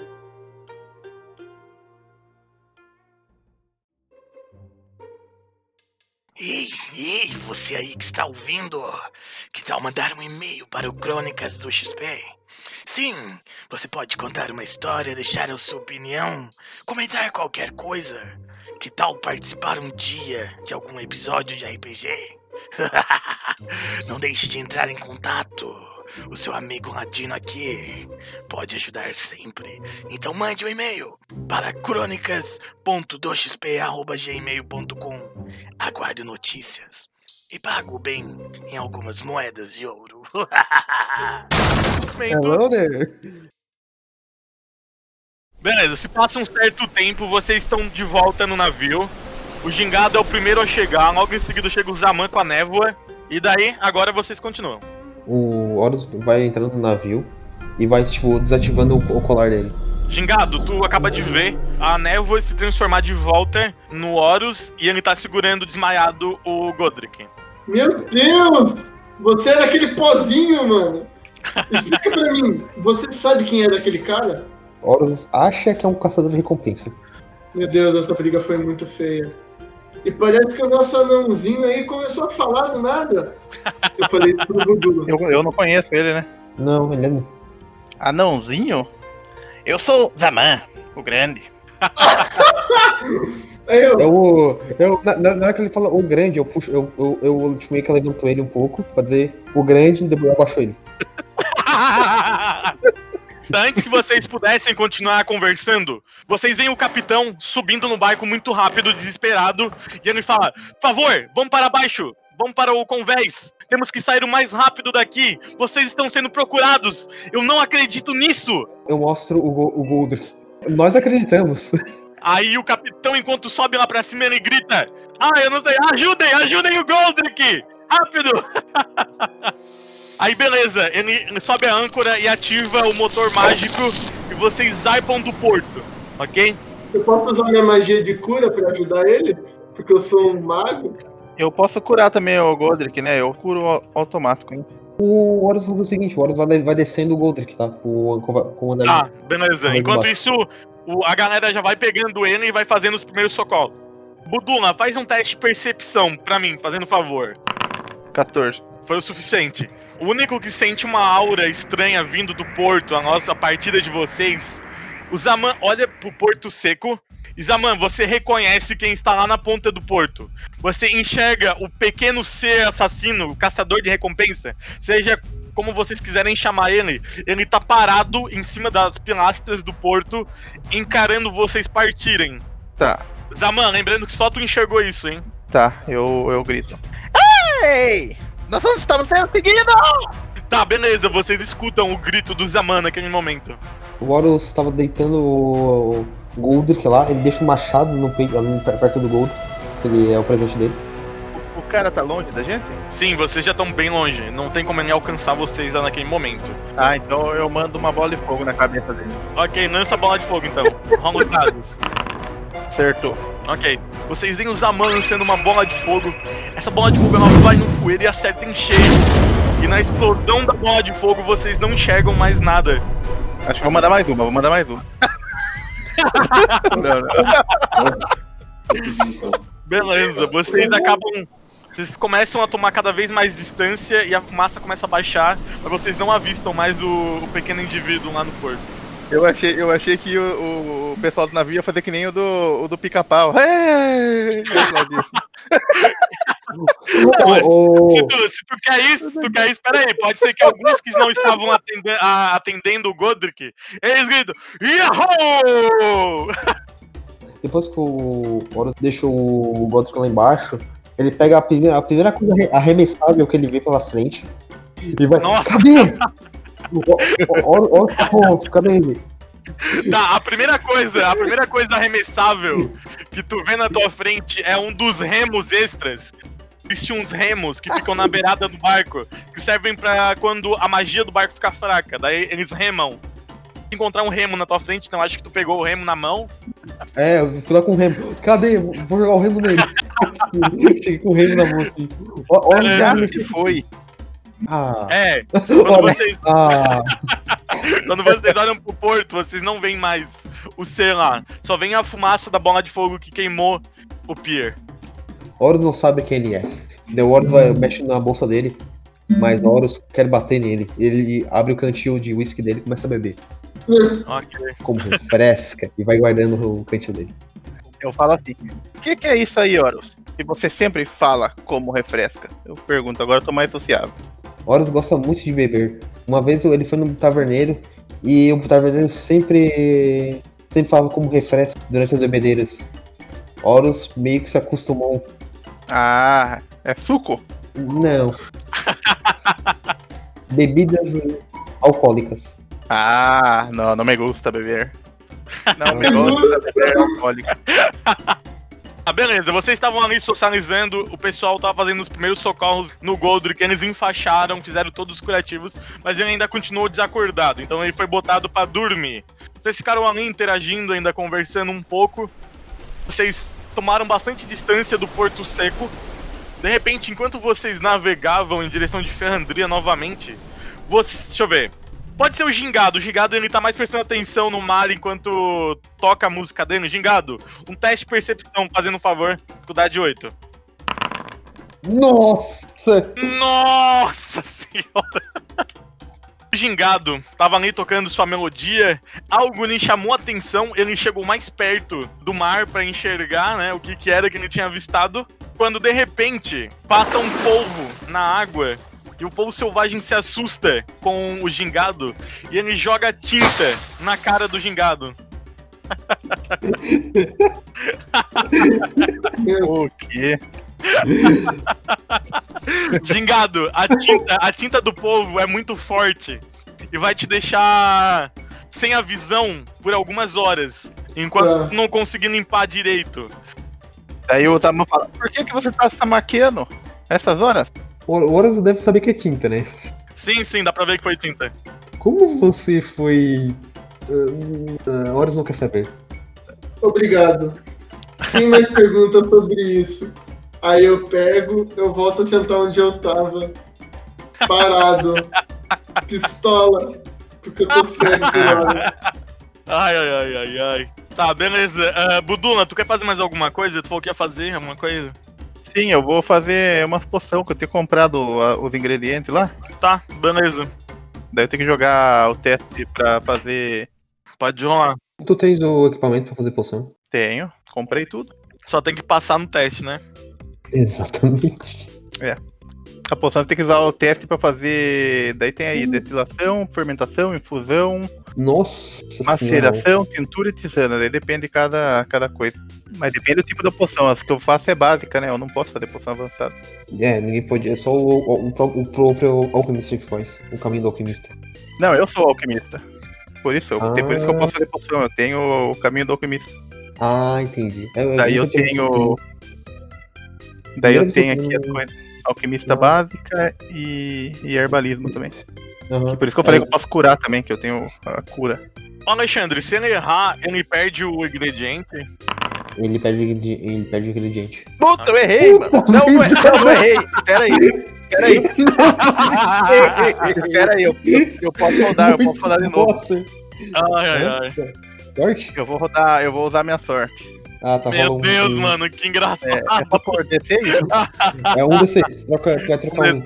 Ei, ei, você aí que está ouvindo, que tal mandar um e-mail para o Crônicas do XP? Sim, você pode contar uma história, deixar a sua opinião, comentar qualquer coisa. Que tal participar um dia de algum episódio de RPG? Não deixe de entrar em contato. O seu amigo ladino aqui pode ajudar sempre. Então mande um e-mail para crônicas.doxp.gmail.com Aguardo notícias e pago bem em algumas moedas de ouro. Hello there! Beleza, se passa um certo tempo, vocês estão de volta no navio. O gingado é o primeiro a chegar, logo em seguida chega o Zaman com a névoa. E daí, agora vocês continuam. O Horus vai entrando no navio e vai, tipo, desativando o, o colar dele. Gingado, tu acaba de ver a névoa se transformar de volta no Horus e ele tá segurando desmaiado o Godric. Meu Deus! Você era aquele pozinho, mano. Explica pra mim, você sabe quem era aquele cara? Horus acha que é um caçador de recompensa. Meu Deus, essa briga foi muito feia. E parece que o nosso anãozinho aí começou a falar do nada. Eu falei isso pro Dudu. Eu, eu não conheço ele, né? Não, ele é. Anãozinho? Eu sou Zaman, o grande. Eu, Eu, eu, na, na na hora que ele fala o grande, eu puxo, eu, eu, eu tipo, meio que levanto ele um pouco pra dizer o grande e depois eu abaixo ele. Antes que vocês pudessem continuar conversando, vocês veem o capitão subindo no barco muito rápido, desesperado, e ele fala: Por favor, vamos para baixo, vamos para o convés. Temos que sair o mais rápido daqui. Vocês estão sendo procurados. Eu não acredito nisso. Eu mostro o, o Goldrick. Nós acreditamos. Aí o capitão, enquanto sobe lá pra cima, ele grita: Ah, eu não sei, ajudem, ajudem o Goldrick! Rápido! Aí beleza, ele, ele sobe a âncora e ativa o motor mágico e vocês zarpam do porto, ok? eu posso usar minha magia de cura pra ajudar ele? Porque eu sou um mago? Eu posso curar também o Godric, né? Eu curo au- automático, hein? O Horus vai fazer o seguinte, o Horus vai, descendo o Goldrick, tá? O com- comandante. Tá, beleza. Enquanto isso, o- a galera já vai pegando ele e vai fazendo os primeiros socorros. Budula, faz um teste de percepção pra mim, fazendo favor. 14. Foi o suficiente. O único que sente uma aura estranha vindo do porto, a nossa partida de vocês, o Zaman olha pro porto seco. E Zaman, você reconhece quem está lá na ponta do porto. Você enxerga o pequeno ser assassino, o caçador de recompensa, seja como vocês quiserem chamar ele. Ele tá parado em cima das pilastras do porto, encarando vocês partirem. Tá, Zaman, lembrando que só tu enxergou isso, hein? tá, eu, eu grito. Ei! Nós estamos sendo seguidos! Tá, beleza, vocês escutam o grito do Zaman naquele momento. O Horus estava deitando o Goldrick lá, ele deixa o machado no peito, ali perto do Gold, que ele é o presente dele. O cara tá longe da gente? Sim, vocês já estão bem longe. Não tem como ele alcançar vocês lá naquele momento. Ah, então eu mando uma bola de fogo na cabeça dele. Ok, lança a bola de fogo então. Rola os dados. Acertou. Ok. Vocês veem o Zaman lançando uma bola de fogo. Essa bola de fogo ela vai no fueiro e acerta em cheio. E na explosão da bola de fogo vocês não enxergam mais nada. Acho que vou mandar mais uma, vou mandar mais uma. não, não. Beleza, vocês acabam. Vocês começam a tomar cada vez mais distância e a fumaça começa a baixar, mas vocês não avistam mais o, o pequeno indivíduo lá no porto. Eu achei, eu achei que o, o- pessoal do navio ia fazer que nem o do, o do pica-pau. É! Se tu, se tu quer isso, se tu quer isso, peraí, pode ser que alguns que não estavam atende- a- atendendo o Godric, eles gritam, Yahoo! Depois que o Horus deixa o Godric lá embaixo, ele pega a primeira, a primeira coisa arre- arremessável que ele vê pela frente e vai. Nossa. Cadê? Horus tá pronto, cadê ele? Tá, a primeira coisa, a primeira coisa arremessável que tu vê na tua frente é um dos remos extras. Existem uns remos que ficam na beirada do barco, que servem pra quando a magia do barco ficar fraca. Daí eles remam. Se encontrar um remo na tua frente, então acho que tu pegou o remo na mão. É, eu fui lá com o remo. Cadê? Vou jogar o remo nele. Cheguei com o remo na mão assim. Olha É, já se foi. Ah, É, quando Olha. vocês, ah, quando vocês olham pro porto, vocês não veem mais o ser lá. Só vem a fumaça da bola de fogo que queimou o pier. Horus não sabe quem ele é. The Horus vai, mexe na bolsa dele, mas Horus quer bater nele. Ele abre o cantil de whisky dele e começa a beber. Ok. Como refresca e vai guardando o cantil dele. Eu falo assim: o que, que é isso aí, Horus? Que você sempre fala como refresca. Eu pergunto, agora eu tô mais sociável. Horus gosta muito de beber. Uma vez ele foi no taverneiro e o taverneiro sempre sempre falava como refresca durante as bebedeiras. Horus meio que se acostumou. Ah, é suco? Não. Bebidas alcoólicas. Ah, não, não me gusta beber. Não me Não me gusta beber alcoólico. Ah, beleza, vocês estavam ali socializando, o pessoal tava fazendo os primeiros socorros no Goldrick, eles enfaixaram, fizeram todos os curativos, mas ele ainda continuou desacordado, então ele foi botado pra dormir. Vocês ficaram ali interagindo, ainda conversando um pouco. Vocês tomaram bastante distância do Porto Seco. De repente, enquanto vocês navegavam em direção de Ferrandria novamente, vocês, deixa eu ver. Pode ser o Gingado. O Gingado ele tá mais prestando atenção no mar enquanto toca a música dele. Gingado, um teste de percepção, fazendo um favor. Dificuldade 8. Nossa! Nossa senhora! O Gingado tava ali tocando sua melodia, algo lhe chamou a atenção, ele chegou mais perto do mar pra enxergar, né, o que que era que ele tinha avistado, quando de repente passa um polvo na água e o polvo selvagem se assusta com o Gingado e ele joga tinta na cara do Gingado. O quê? Gingado, a tinta, a tinta do povo é muito forte e vai te deixar sem a visão por algumas horas, enquanto Tá. não conseguir limpar direito. Daí o Zama fala: Por que, que você tá se maquiando essas horas? O Horus deve saber que é tinta, né? Sim, sim, dá pra ver que foi tinta. Como você foi. Uh, Horus não quer saber. Obrigado. Sem mais perguntas sobre isso. Aí eu pego, eu volto a sentar onde eu tava. Parado. Pistola. Porque eu tô cego hora. Ai, ai, ai, ai, ai. Tá, beleza. Ah, Buduna, tu quer fazer mais alguma coisa? Tu falou que ia fazer alguma coisa? Sim, eu vou fazer uma poção que eu tenho comprado os ingredientes lá. Tá, beleza. Daí eu tenho que jogar o teste pra fazer. Pode rolar. Tu tens o equipamento pra fazer poção? Tenho, comprei tudo. Só tem que passar no teste, né? Exatamente. A poção você tem que usar o teste pra fazer. Daí tem aí destilação, fermentação, infusão, Nossa senhora. maceração, tintura e tisana. Daí depende de cada, cada coisa. Mas depende do tipo da poção. As que eu faço é básica, né? Eu não posso fazer poção avançada. É, ninguém pode. É só o, o, o- o próprio alquimista que faz. O caminho do alquimista. Não, eu sou alquimista. Por isso, eu- Ah. por isso que eu posso fazer poção. Eu tenho o caminho do alquimista. Ah, entendi. É, Daí eu nunca tinha- tenho. Daí eu tenho aqui as coisas. Alquimista Ah. básica e, e herbalismo também. Aham. Por isso que eu falei que eu posso curar também, que eu tenho a cura. Alexandre, se ele errar, ele perde o ingrediente. Ele perde, ele perde ingrediente. Puta, eu errei, mano. Não, eu errei, eu errei. Pera aí. Pera aí. Pera aí, eu, eu, posso rodar, eu posso rodar de novo. Nossa. Ai, ai, ai. Sorte? Eu vou rodar, eu vou usar minha sorte. Ah, tá Meu Deus, um- mano, que engraçado. É, é só por? É um D6. Troca, vai trocar um.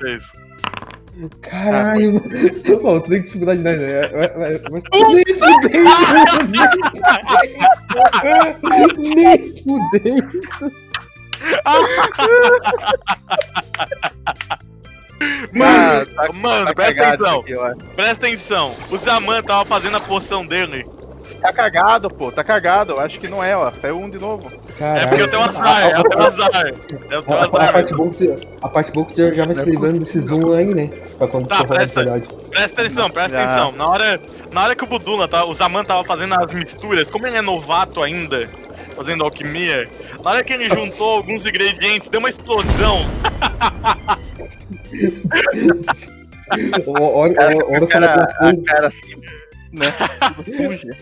Caralho, mano. Pô, tu tem dificuldade, né? É, é, é, Mas nem fudei, Nem fudei. Mano, Ah, tá- mano, tá presta atenção. Presta atenção. O Zaman tava fazendo a poção dele. Tá cagado, pô, tá cagado. Acho que não é, ó. Saiu um de novo. É porque eu tenho Caralho. azar, é o teu azar. É o teu A, a azar. parte boa que a parte boa que você já vai se livrando desse zoom aí, né? Pra quando Tá, presta-. Presta atenção, presta Já. atenção. Na hora, na hora que o Budula, tá, o Zaman tava fazendo as misturas, como ele é novato ainda, fazendo alquimia, na hora que ele juntou alguns ingredientes, deu uma explosão. O- Olha, Cara, olha, olha a cara, como é a cara assim, né? Tudo suja.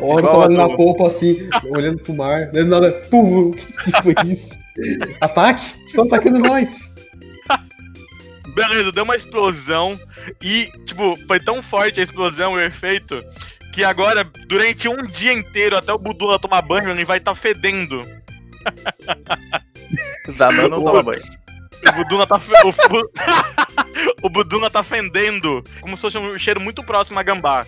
Olha Igual tava a ali na polpa assim, olhando pro mar, dando nada. Pum, o que, que foi isso? Ataque? Estão atacando nós! Beleza, deu uma explosão e, tipo, foi tão forte a explosão, o efeito, que agora, durante um dia inteiro, até o Budula tomar banho, ele vai estar fedendo. Zaman não toma banho. O Buduna tá. O, Bu- o Buduna tá fendendo. Como se fosse um cheiro muito próximo a gambá.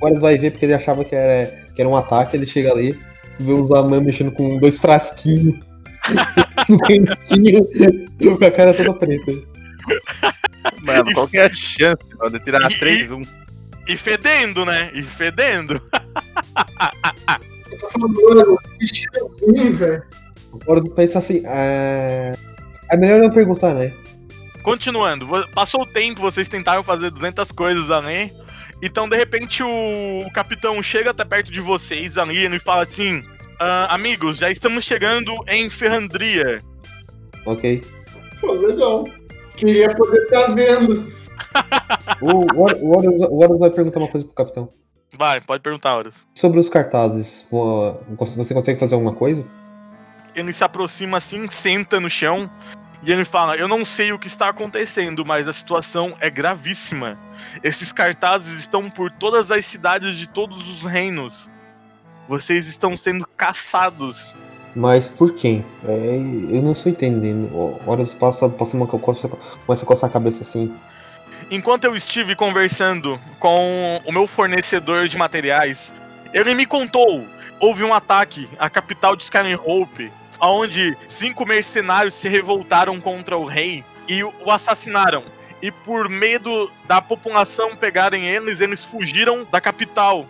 Agora vai ver porque ele achava que era, que era um ataque, ele chega ali, vê o Zaman mexendo com dois frasquinhos. no cantinho, com a cara toda preta. Mano, qual que é a chance mano, de tirar E- 3, 1? E fedendo, né? E fedendo. Eu só falo, mano, que cheiro ruim, velho. Agora pensa assim, é... é melhor não perguntar, né? Continuando, passou o tempo, vocês tentaram fazer 200 coisas ali. Então, de repente, o, o capitão chega até perto de vocês ali e ele fala assim: "Ah, Amigos, já estamos chegando em Ferrandria. Ok. Pô, legal. Queria poder estar vendo. O, o, Hor- o, Horus, Horus vai perguntar uma coisa pro capitão. Vai, pode perguntar, Horas. Sobre os cartazes, você consegue fazer alguma coisa? Ele se aproxima assim, senta no chão e ele fala: Eu não sei o que está acontecendo, mas a situação é gravíssima. Esses cartazes estão por todas as cidades de todos os reinos. Vocês estão sendo caçados. Mas por quem? É, eu não estou entendendo. O Horus passa, passa uma coça, começa a coçar a cabeça assim. Enquanto eu estive conversando com o meu fornecedor de materiais, ele me contou: houve um ataque à capital de Skyrim-Hope, onde cinco mercenários se revoltaram contra o rei e o assassinaram. E por medo da população pegarem eles, eles fugiram da capital.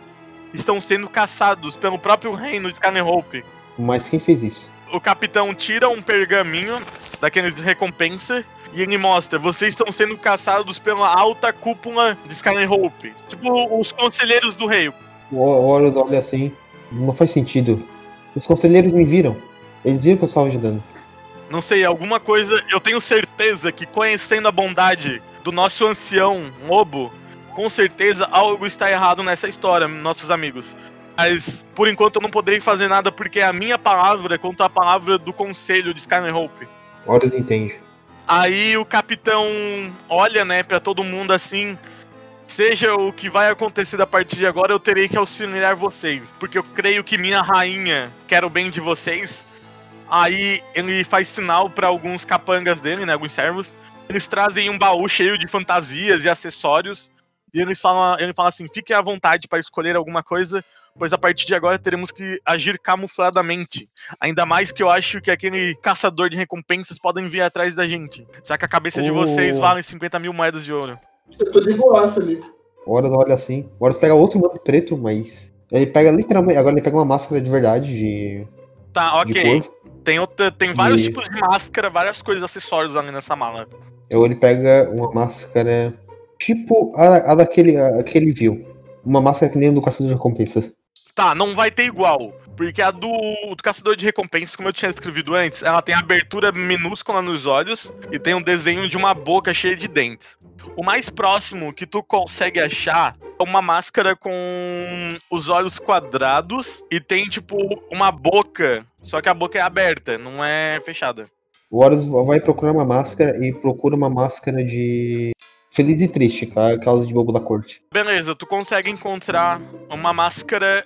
Estão sendo caçados pelo próprio reino de Skyrim-Hope. Mas quem fez isso? O capitão tira um pergaminho daqueles de recompensa e ele mostra: vocês estão sendo caçados pela alta cúpula de Skyrim-Hope. Tipo, os conselheiros do rei. O Horus olha assim. Não faz sentido. Os conselheiros me viram. Eles viram que eu estava ajudando. Não sei, alguma coisa. Eu tenho certeza que conhecendo a bondade do nosso ancião lobo, com certeza algo está errado nessa história, nossos amigos. Mas por enquanto eu não poderei fazer nada porque é a minha palavra contra a palavra do conselho de Skyrim-Hope. Horus entende. Aí o capitão olha, né, pra todo mundo assim. Seja o que vai acontecer a partir de agora, eu terei que auxiliar vocês. Porque eu creio que minha rainha quer o bem de vocês. Aí ele faz sinal pra alguns capangas dele, né, alguns servos. Eles trazem um baú cheio de fantasias e acessórios. E eles falam, ele fala assim: fiquem à vontade para escolher alguma coisa, pois a partir de agora teremos que agir camufladamente. Ainda mais que eu acho que aquele caçador de recompensas podem vir atrás da gente, já que a cabeça de Oh. vocês vale 50 mil moedas de ouro. Eu tô de boaça ali. O Horus olha assim. O Horus pega outro manto preto, mas. Ele pega literalmente. Agora ele pega uma máscara de verdade de. Tá, de ok. corvo. Tem, outra, tem vários E- tipos de máscara, várias coisas, acessórios ali nessa mala. Ou ele pega uma máscara. Tipo a, a daquele a, que ele viu. Uma máscara que nem do caçador de recompensa. Tá, não vai ter igual. Porque a do, do caçador de recompensas, como eu tinha escrevido antes, ela tem abertura minúscula nos olhos e tem um desenho de uma boca cheia de dentes. O mais próximo que tu consegue achar uma máscara com os olhos quadrados e tem, tipo, uma boca, só que a boca é aberta, não é fechada. O Horus vai procurar uma máscara e procura uma máscara de. Feliz e triste, tá? Aquelas de bobo da corte. Beleza, tu consegue encontrar uma máscara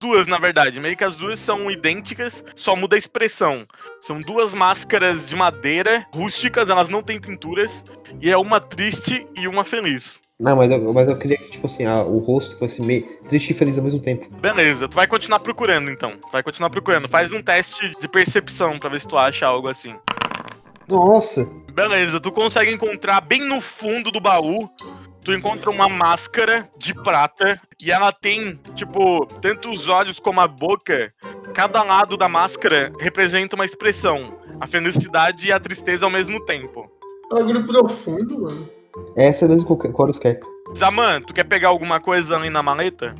duas, na verdade. Meio que as duas são idênticas, só muda a expressão. São duas máscaras de madeira rústicas, elas não têm pinturas. E é uma triste e uma feliz. Não, mas eu, mas eu queria que, tipo assim, ah, o rosto fosse meio triste e feliz ao mesmo tempo. Beleza, tu vai continuar procurando então. Vai continuar procurando. Faz um teste de percepção pra ver se tu acha algo assim. Nossa! Beleza, tu consegue encontrar bem no fundo do baú. Tu encontra uma máscara de prata e ela tem, tipo, tanto os olhos como a boca. Cada lado da máscara representa uma expressão: a felicidade e a tristeza ao mesmo tempo. Bagulho profundo, mano. Essa é mesmo que o Chorus quer. Zaman, tu quer pegar alguma coisa ali na maleta?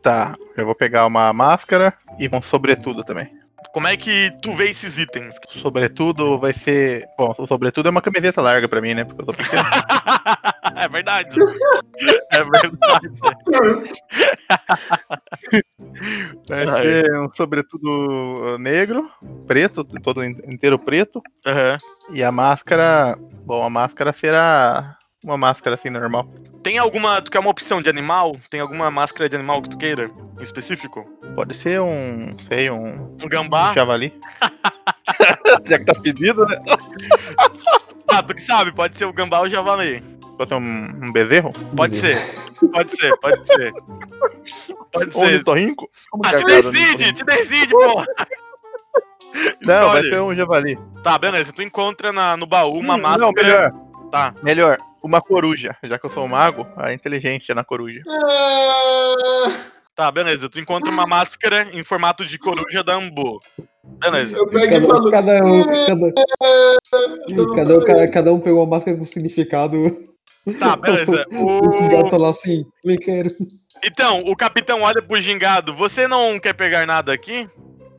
Tá, eu vou pegar uma máscara e um sobretudo também. Como é que tu vê esses itens? Sobretudo vai ser. Bom, o sobretudo é uma camiseta larga pra mim, né? Porque eu tô pequeno. é verdade. É verdade. Vai Ai. ser um sobretudo negro, preto, todo inteiro preto. Aham. E a máscara. Bom, a máscara será uma máscara assim normal. Tem alguma. Tu quer uma opção de animal? Tem alguma máscara de animal que tu queira? Em específico? Pode ser um. Sei, um. Um gambá? Um javali. Já que tá pedido, né? Ah, tu que sabe, pode ser o gambá ou o javali. Pode ser um, um bezerro? Pode ser. Pode ser, pode ser. Pode um ser. ornitorrinco? Como Ah, é te decide, te decide, porra! Não, vai Escolhe. ser um javali. Tá, beleza. Tu encontra na, no baú uma Hum, máscara. Não, melhor. Tá. Melhor, uma coruja. Já que eu sou um mago, a inteligência na coruja. Ah, Tá, beleza. Tu encontra uma máscara em formato de coruja da Ambu. Beleza. eu pego e Cada, falo. cada um, cada, "Então, cada, um, cada, cada um pegou uma máscara com significado. Tá, beleza. O gato tá O... lá assim, me quero. Então, o capitão olha pro gingado. Você não quer pegar nada aqui?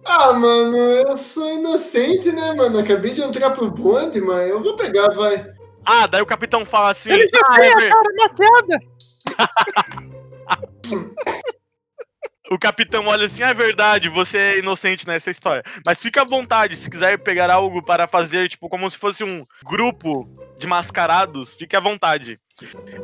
Ah, mano, eu sou inocente, né, mano? Acabei de entrar pro bonde, mas eu vou pegar, vai. Ah, daí o capitão fala assim. ah, é ver- O capitão olha assim, "Ah, é verdade, você é inocente nessa história. Mas fica à vontade, se quiser pegar algo para fazer, tipo, como se fosse um grupo de mascarados, fique à vontade.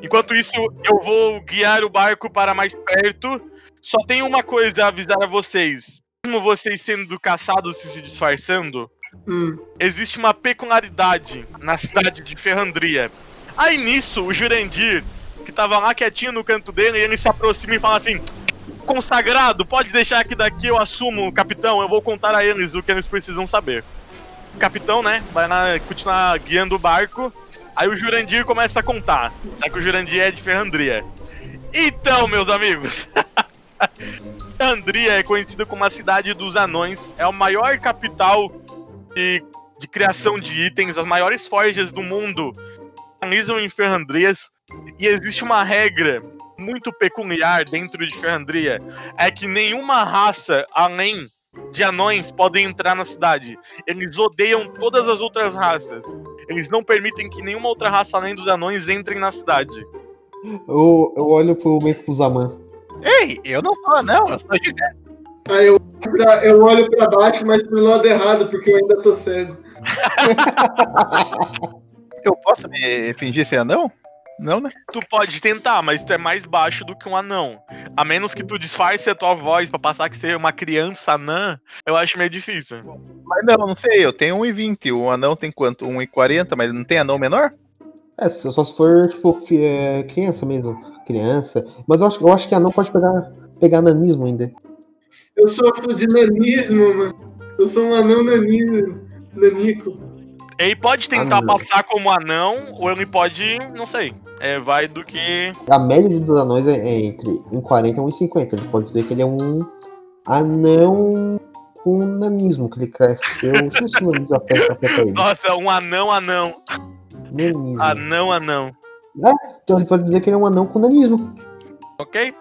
Enquanto isso, eu vou guiar o barco para mais perto. Só tem uma coisa a avisar a vocês. Mesmo vocês sendo caçados e se disfarçando, Hum. existe uma peculiaridade na cidade de Ferrandria. Aí nisso, o Jurandir, que tava lá quietinho no canto dele, ele se aproxima e fala assim: Consagrado, pode deixar que daqui eu assumo, capitão, eu vou contar a eles o que eles precisam saber. O capitão, né, vai continuar guiando o barco. Aí o Jurandir começa a contar, já que o Jurandir é de Ferrandria. Então, meus amigos, Ferrandria é conhecida como a cidade dos anões, é a maior capital de, de criação de itens, as maiores forjas do mundo realizam em Ferrandrias. E existe uma regra muito peculiar dentro de Ferrandria: é que nenhuma raça além de anões podem entrar na cidade. Eles odeiam todas as outras raças. Eles não permitem que nenhuma outra raça além dos anões entrem na cidade. Eu, eu olho pro meio pro Zaman. Ei, eu não sou não, eu sou gigante. Aí eu, olho pra- eu olho pra baixo, mas pro lado errado, porque eu ainda tô cego. Eu posso me fingir ser anão? Não, né? Tu pode tentar, mas tu é mais baixo do que um anão. A menos que tu disfarce a tua voz pra passar que você é uma criança anã, eu acho meio difícil. Mas não, não sei, eu tenho 1,20. O anão tem quanto? 1,40, mas não tem anão menor? É, só só se for, tipo, é, criança mesmo. Criança. Mas eu acho, eu acho que a não pode pegar, pegar nanismo ainda. Eu sofro de nanismo, mano. Eu sou um anão nanismo, nanico. Ele pode tentar Ah, passar como anão, ou ele pode, não sei. É, vai do que. A média dos anões é, é entre 1,40 e 1,50. Ele pode dizer que ele é um anão com nanismo, que ele cresceu. Não sei se o nanismo afeta, afeta ele. Nossa, um anão, anão. Nanismo. Anão, anão. Então ele pode dizer que ele é um anão com nanismo. Ok?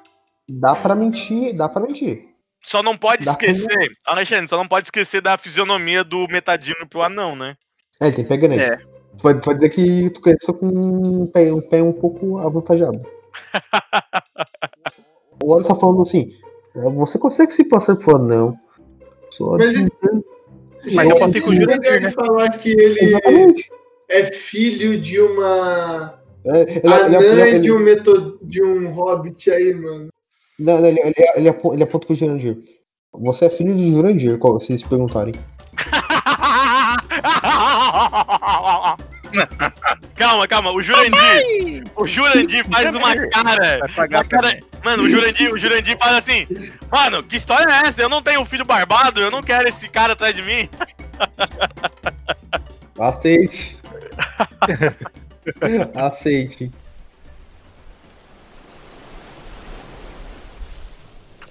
Dá pra mentir, dá pra mentir. Só não pode pra esquecer. Alexandre, só não pode esquecer da fisionomia do metadino pro anão, né? É, tem pé grande. É. Pode, pode dizer que tu cresceu com um pé, um pé um pouco avantajado. o Oro tá falando assim, "É, você consegue se passar por anão. Só Mas assim, Mas eu passei com o ele Jurandir, né? falar que ele Exatamente. é filho de uma É, ele, anã ele, e ele, de um, meto... de um hobbit aí, mano. Não, não, ele, ele, ele, apo- ele aponta pro Jurandir. Você é filho de Jurandir, qual- se vocês perguntarem. calma, calma. O Jurandir. O Jurandir faz uma cara. Uma cara- Mano, o Jurandir, o Jurandir fala assim: Mano, que história é essa? Eu não tenho um filho barbado, eu não quero esse cara atrás de mim. Aceite. Aceite.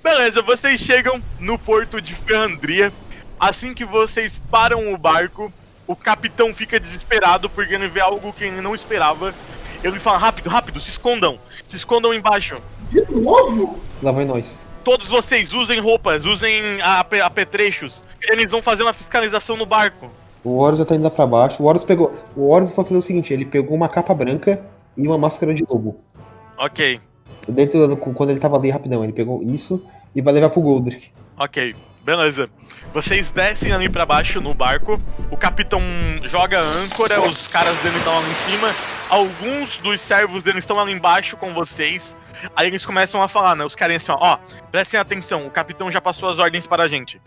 Beleza, vocês chegam no porto de Ferrandria. Assim que vocês param o barco, o capitão fica desesperado porque ele vê algo que ele não esperava. Ele fala: Rápido, rápido, se escondam. Se escondam embaixo. De novo? Lá vai nós. Todos vocês usem roupas, usem ape- apetrechos. Eles vão fazer uma fiscalização no barco. O Horus já tá indo lá pra baixo. O Horus pegou. O Horus foi fazer o seguinte: ele pegou uma capa branca e uma máscara de lobo. Ok, Dentro do- quando ele tava ali rapidão, ele pegou isso e vai levar pro Goldrick. ok. Beleza. Vocês descem ali pra baixo no barco. O capitão joga âncora, os caras dele estão ali em cima. Alguns dos servos dele estão ali embaixo com vocês. Aí eles começam a falar, né? Os caras assim, ó, ó, prestem atenção, o capitão já passou as ordens para a gente.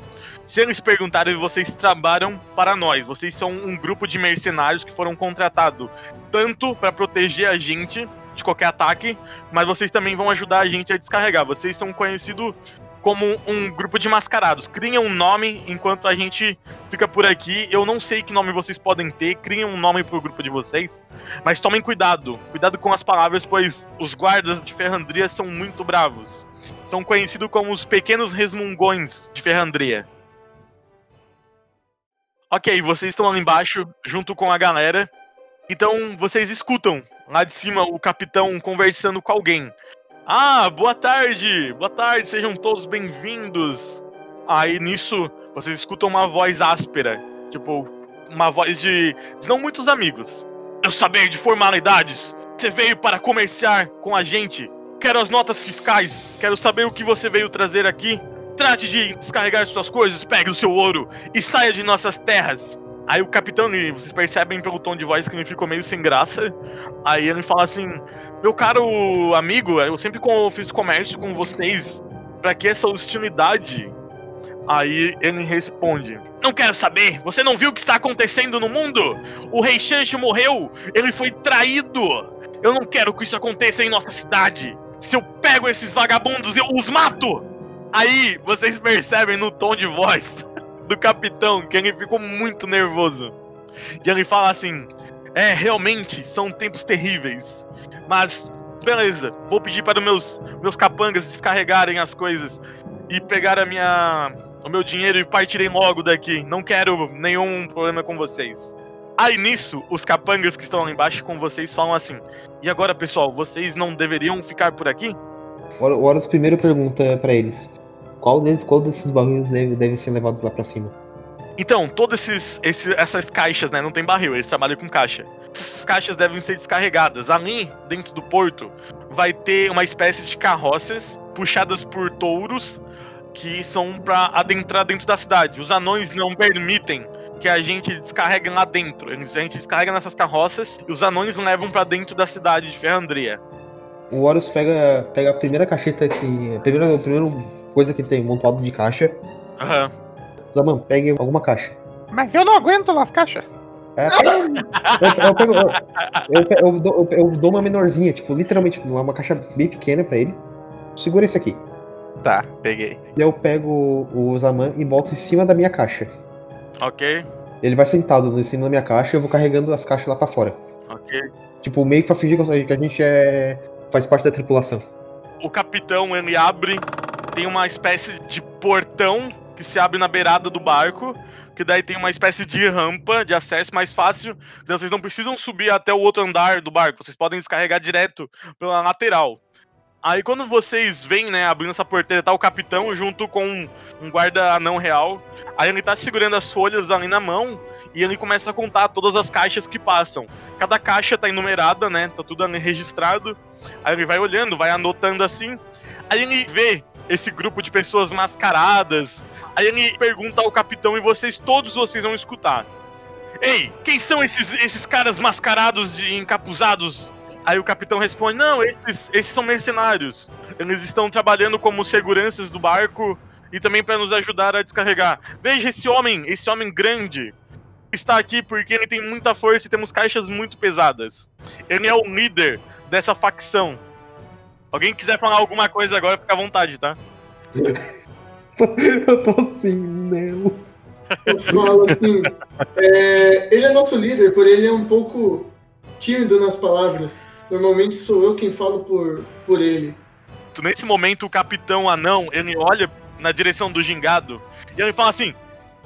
Se eles perguntarem, vocês trabalham para nós. Vocês são um grupo de mercenários que foram contratados tanto para proteger a gente de qualquer ataque, mas vocês também vão ajudar a gente a descarregar. Vocês são conhecidos como um grupo de mascarados. Criem um nome enquanto a gente fica por aqui. Eu não sei que nome vocês podem ter. Criem um nome pro grupo de vocês. Mas tomem cuidado. Cuidado com as palavras, pois os guardas de Ferrandria são muito bravos. São conhecidos como os pequenos resmungões de Ferrandria. Ok, vocês estão lá embaixo, junto com a galera. Então vocês escutam lá de cima o capitão conversando com alguém. Ah, boa tarde! Boa tarde, sejam todos bem-vindos. Aí nisso vocês escutam uma voz áspera, tipo, uma voz de, de não muitos amigos. Eu saber de formalidades. Você veio para comerciar com a gente. Quero as notas fiscais. Quero saber o que você veio trazer aqui. Trate de descarregar suas coisas, pegue o seu ouro e saia de nossas terras. Aí o capitão, ele- vocês percebem pelo tom de voz que ele ficou meio sem graça. Aí ele fala assim: Meu caro amigo, eu sempre fiz comércio com vocês. Pra que essa hostilidade? Aí ele responde: Não quero saber. Você não viu o que está acontecendo no mundo? O rei Shanshi morreu. Ele foi traído. Eu não quero que isso aconteça em nossa cidade. Se eu pego esses vagabundos, eu os mato. Aí vocês percebem no tom de voz do capitão que ele ficou muito nervoso. E ele fala assim: É, realmente são tempos terríveis. Mas, beleza, vou pedir para meus, meus capangas descarregarem as coisas e pegar a minha, o meu dinheiro e partirem logo daqui. Não quero nenhum problema com vocês. Aí nisso, os capangas que estão lá embaixo com vocês falam assim: E agora, pessoal, vocês não deveriam ficar por aqui? O Hor- o Horus primeiro pergunta pra eles: qual, deles, qual desses barris deve, devem ser levados lá pra cima? Então, todas esses, esses- essas caixas, né? Não tem barril, eles trabalham com caixa. Essas caixas devem ser descarregadas. Ali, dentro do porto, vai ter uma espécie de carroças puxadas por touros que são pra adentrar dentro da cidade. Os anões não permitem que a gente descarregue lá dentro. A gente descarrega nessas carroças e os anões levam pra dentro da cidade de Ferrandria. O Horus pega, pega a primeira caixeta que. A primeira, a primeira coisa que tem montado de caixa. Aham. Zaman, pegue alguma caixa. Mas eu não aguento as caixas. É, eu, eu pego- eu- eu eu dou, eu- eu dou uma menorzinha, tipo, literalmente, uma uma caixa bem pequena pra ele. Segura esse aqui. Tá, peguei. E eu pego o Zaman e boto em cima da minha caixa. Ok, Ele vai sentado em cima da minha caixa e eu vou carregando as caixas lá pra fora. ok. Tipo, meio que pra fingir que a gente é. faz parte da tripulação. o capitão ele abre, tem uma espécie de portão que se abre na beirada do barco, que daí tem uma espécie de rampa de acesso mais fácil, então vocês não precisam subir até o outro andar do barco, vocês podem descarregar direto pela lateral. Aí quando vocês vêm, né, abrindo essa porteira, tá o capitão junto com um guarda anão real. Aí ele tá segurando as folhas ali na mão e ele começa a contar todas as caixas que passam. Cada caixa tá enumerada, né? Tá tudo registrado. Aí ele vai olhando, vai anotando assim. Aí ele vê esse grupo de pessoas mascaradas. Aí ele pergunta ao capitão e vocês, todos vocês vão escutar. Ei, quem são esses, esses caras mascarados e encapuzados? Aí o capitão responde: Não, esses, esses são mercenários. Eles estão trabalhando como seguranças do barco e também para nos ajudar a descarregar. Veja esse homem, esse homem grande. Está aqui porque ele tem muita força e temos caixas muito pesadas. Ele é o líder dessa facção. Alguém quiser falar alguma coisa agora, fica à vontade, tá? Eu tô assim, não. Eu falo assim, é, ele é nosso líder, porém ele é um pouco tímido nas palavras. Normalmente sou eu quem falo por, por ele. Nesse momento, o capitão anão, ele olha na direção do gingado e ele fala assim: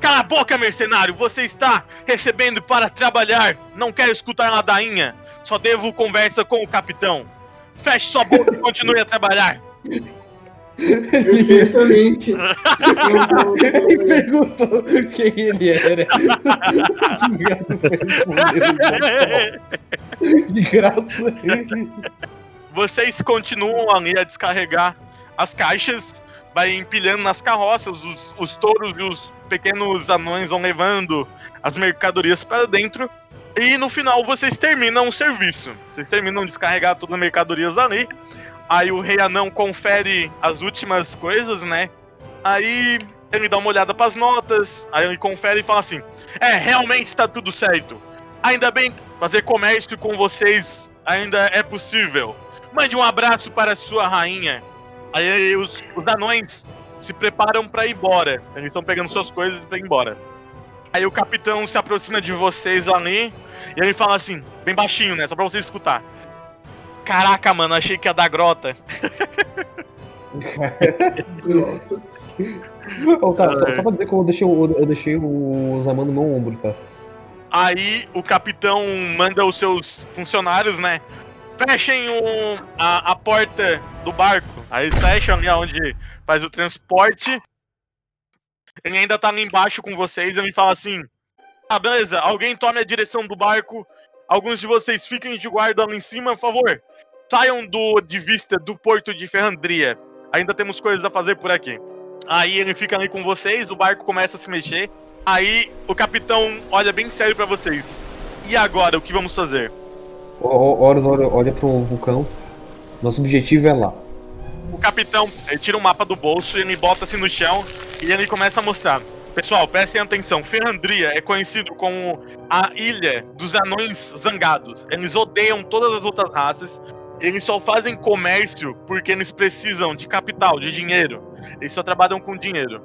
Cala a boca, mercenário! Você está recebendo para trabalhar! Não quero escutar ladainha! Só devo conversa com o capitão! Feche sua boca e continue a trabalhar! Perfeitamente. Ele perguntou quem ele era. De graça. Vocês continuam ali a descarregar as caixas, vai empilhando nas carroças, os, os touros e os pequenos anões vão levando as mercadorias para dentro. E no final vocês terminam o serviço. Vocês terminam de descarregar todas as mercadorias ali. Aí o rei anão confere as últimas coisas, né? Aí ele dá uma olhada pras notas, aí ele confere e fala assim: É, realmente está tudo certo. Ainda bem fazer comércio com vocês ainda é possível. Mande um abraço para sua rainha. Aí os, os anões se preparam para ir embora. Eles estão pegando suas coisas para ir embora. Aí o capitão se aproxima de vocês ali e ele fala assim, bem baixinho, né? Só pra vocês escutar. Caraca, mano, achei que ia dar grota. Ô, cara, só, só pra dizer que eu deixei, o- eu deixei o Zaman no meu ombro, tá? Aí o capitão manda os seus funcionários, né? Fechem o, a, a porta do barco. Aí fecham ali onde faz o transporte. Ele ainda tá ali embaixo com vocês ele fala assim: Ah, beleza, alguém tome a direção do barco. Alguns de vocês fiquem de guarda lá em cima, por favor. Saiam do, de vista do porto de Ferrandria. Ainda temos coisas a fazer por aqui. Aí ele fica ali com vocês, o barco começa a se mexer. Aí o capitão olha bem sério pra vocês. E agora, o que vamos fazer? O- o- Horus olha, olha pro vulcão. Nosso objetivo é lá. O capitão tira um mapa do bolso, ele bota assim no chão e ele começa a mostrar. Pessoal, prestem atenção. Ferrandria é conhecido como a ilha dos anões zangados. Eles odeiam todas as outras raças. Eles só fazem comércio porque eles precisam de capital, de dinheiro. Eles só trabalham com dinheiro.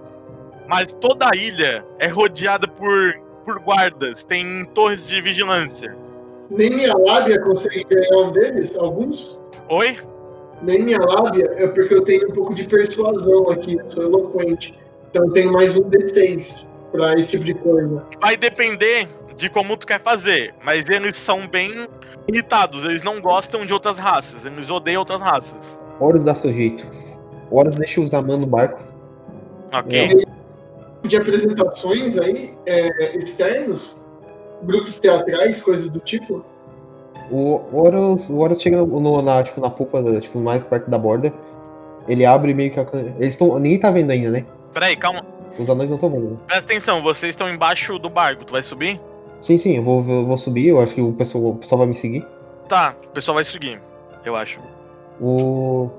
Mas toda a ilha é rodeada por, por guardas, tem torres de vigilância. Nem minha lábia consegue ganhar um deles, alguns. Oi? Nem minha lábia é porque eu tenho um pouco de persuasão aqui, eu sou eloquente. Então eu tenho mais um D6 pra esse tipo de coisa. vai depender de como tu quer fazer, mas eles são bem irritados, eles não gostam de outras raças, eles odeiam outras raças. Horus dá seu jeito. Horus deixa o Zaman no barco. Ok? De apresentações aí, é, externos, grupos teatrais, coisas do tipo. O Horus, o Horus chega no, na, tipo, na polpa, tipo, mais perto da borda. Ele abre meio que a. Eles estão. Ninguém tá vendo ainda, né? Peraí, calma, Os anões não estão vendo. presta atenção, vocês estão embaixo do barco, tu vai subir? Sim, sim, eu vou, eu vou subir. Eu acho que o pessoal, o pessoal vai me seguir. Tá, o pessoal vai seguir, eu acho. O.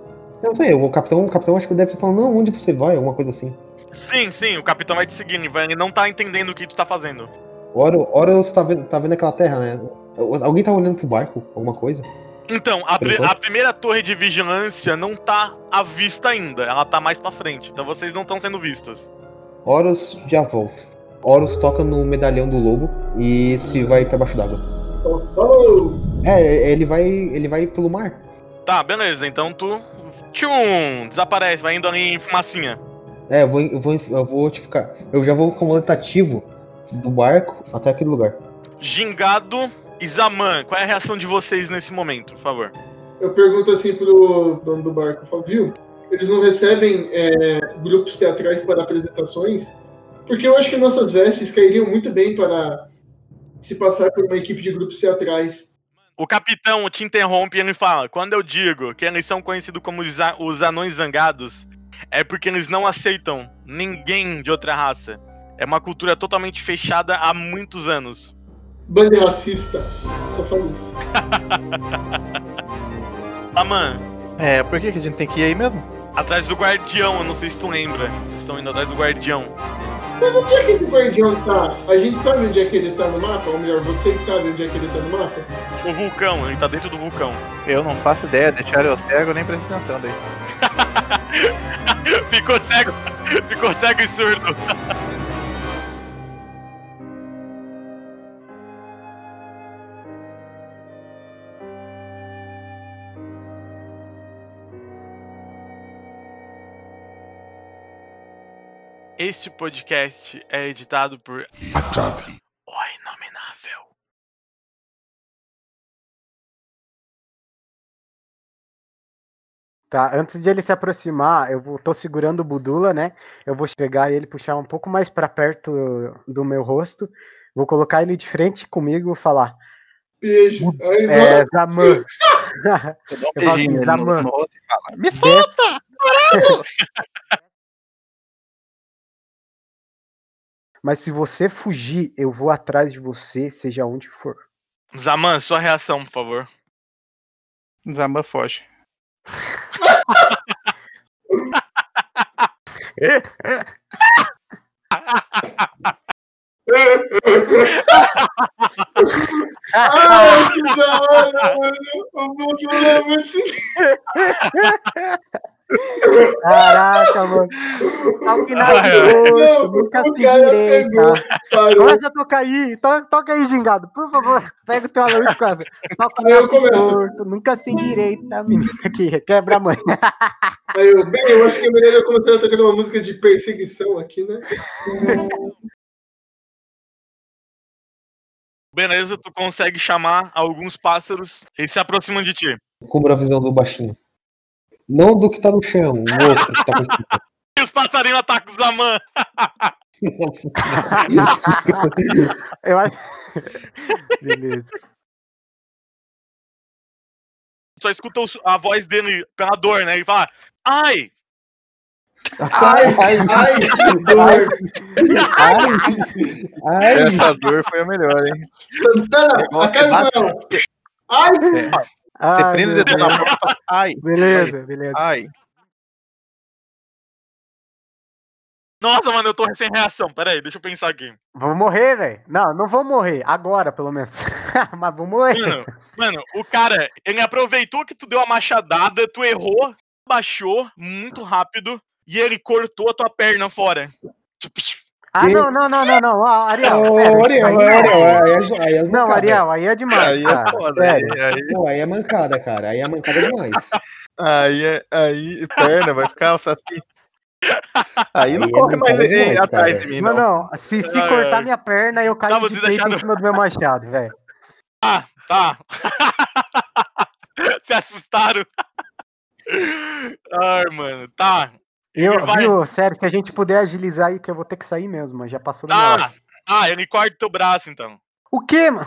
Eu não sei, o capitão, o capitão acho que deve estar falando, não, onde você vai? Alguma coisa assim. Sim, sim, o capitão vai te seguir, ele não tá entendendo o que tu tá fazendo. Horus, Horus tá vendo, tá vendo aquela terra, né? Alguém tá olhando pro barco? Alguma coisa? Então, a, a primeira torre de vigilância não tá à vista ainda, ela tá mais pra frente, então vocês não estão sendo vistos. Horus já volta. Horus toca no medalhão do lobo e se vai pra baixo d'água. Oh, oh! É, ele vai. ele vai pelo mar. Tá, beleza, então tu. Tchum! Desaparece, vai indo ali em fumacinha. É, eu vou, eu vou, eu vou tipo, cara, eu já vou como letativo do barco até aquele lugar. Gingado Zaman, qual é a reação de vocês nesse momento, por favor? Eu pergunto assim pro dono do barco, falo, viu? Eles não recebem é, grupos teatrais para apresentações? Porque eu acho que nossas vestes cairiam muito bem para se passar por uma equipe de grupos teatrais. O capitão te interrompe e ele fala: Quando eu digo que eles são conhecidos como os anões zangados, é porque eles não aceitam ninguém de outra raça. É uma cultura totalmente fechada há muitos anos. Banda racista. Só falo isso. Zaman, É, por que, que a gente tem que ir aí mesmo? Atrás do guardião, eu não sei se tu lembra. Estão indo atrás do guardião. Mas onde é que esse guardião tá? A gente sabe onde é que ele tá no mapa? Ou melhor, vocês sabem onde é que ele tá no mapa? O vulcão, ele tá dentro do vulcão. Eu não faço ideia, deixar eu cego, nem presto atenção daí. Ficou cego, ficou cego e surdo. Este podcast é editado por O Inominável. Tá, antes de ele se aproximar, eu vou, tô segurando o Budula, né? Eu vou pegar ele, puxar um pouco mais pra perto do meu rosto. Vou colocar ele de frente comigo e falar: Beijo. É, Zaman. Eu falo assim, Zaman. no rosto e Mas se você fugir, eu vou atrás de você, seja onde for. Zaman, sua reação, por favor. Zamba foge. Ai, que da hora, mano. O mundo é muito. Caraca, mano. Tá final de ai. gosto, Não, nunca se direita. Começa a tocar aí, to, toca aí, gingado, por favor. Pega o teu alô de casa. Toca Aí eu começo. torto, nunca se direita, menina aqui, quebra a mãe. Aí eu, bem, eu acho que é melhor eu começar a tocar uma música de perseguição aqui, né? Beleza, tu consegue chamar alguns pássaros, eles se aproximam de ti. Cubra a visão do baixinho. Não do que tá no chão, o outro que tá. E os passarinhos atacam o Zaman. Nossa. Eu acho. Beleza. Só escuta a voz dele pela dor, né? Ele fala, ai! Ai, ai, que dor. ai, ai, Essa dor foi a melhor, hein? Santana, que com ela. Ai, Você Ai, prende o dedo na boca e fala, ai, Beleza, beleza. ai. Nossa, mano, eu tô sem reação. Pera aí, deixa eu pensar aqui. Vou morrer, velho. Não, não vou morrer. Agora, pelo menos. Mas vou morrer. Mano, mano, o cara, ele aproveitou que tu deu a machadada, tu errou, baixou muito rápido e ele cortou a tua perna fora. Tipo, Ah, não, não, não, não, não. Ah, Ariel, Ô, sério. Ariel, aí, Ariel, aí é- aí é Não. Ariel, aí é demais, Aí é foda, aí, Sério. aí, Pô, aí é mancada, cara. Aí é mancada demais. aí, é- aí, perna, vai ficar assim. Aí não Aí é corre mais demais, atrás cara. de mim, Não, não. não. Se, se Ai, cortar ai. minha perna, eu caio Tá, de peito em cima do meu machado, velho. ah, tá. Se assustaram. Ai, mano, tá. Eu, vai- viu, sério, se a gente puder agilizar aí, que eu vou ter que sair mesmo, mas já passou da minha hora. Ah, ele corta teu braço, então. O quê, mano?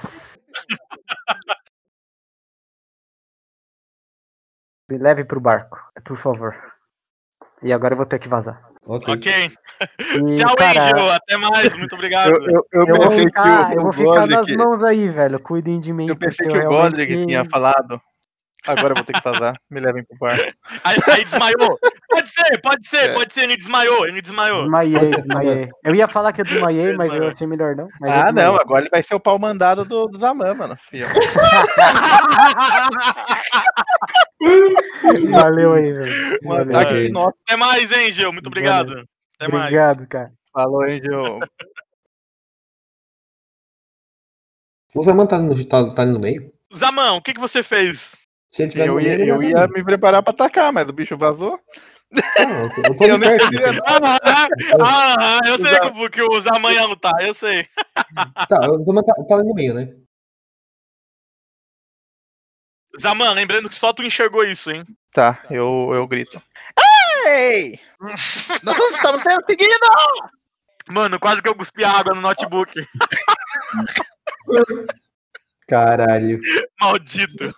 Me leve pro barco, por favor. E agora eu vou ter que vazar. Ok. Ok. E, Tchau, cara, Angel. Até mais. Muito obrigado. Eu, eu, eu, eu vou ficar, que eu vou ficar nas Godric, mãos aí, velho. Cuidem de mim. eu pensei que o realmente- Godric tinha falado. Agora eu vou ter que vazar. Me levem pro bar. Aí, aí desmaiou. Pode ser, pode ser, pode ser. Ele desmaiou, ele desmaiou. Desmaiei, desmaiei. Eu ia falar que eu desmaiei, mas eu Desmaiou. achei melhor não. mas eu Ah, não. Agora ele vai ser o pau mandado do, do Zaman, mano. Filho. Valeu aí, velho. Um Valeu. ataque. Até mais, Angel. Muito obrigado. Até mais. Obrigado, cara. Falou, Angel. O Zaman tá, no, tá, tá ali no meio? Zamão, o que, que você fez? Eu ia, eu ia me preparar pra atacar, mas o bicho vazou. Não, eu tô- eu Eu nem Ah, ah, ah, sei que, que o Zaman ia lutar, eu sei. Tá, o Zaman tá, tá no meio, né? Zaman, lembrando que só tu enxergou isso, hein? Tá, eu, eu grito. Ei! Nós estamos sendo seguidos! Mano, quase que eu cuspi água no notebook. Caralho. Maldito.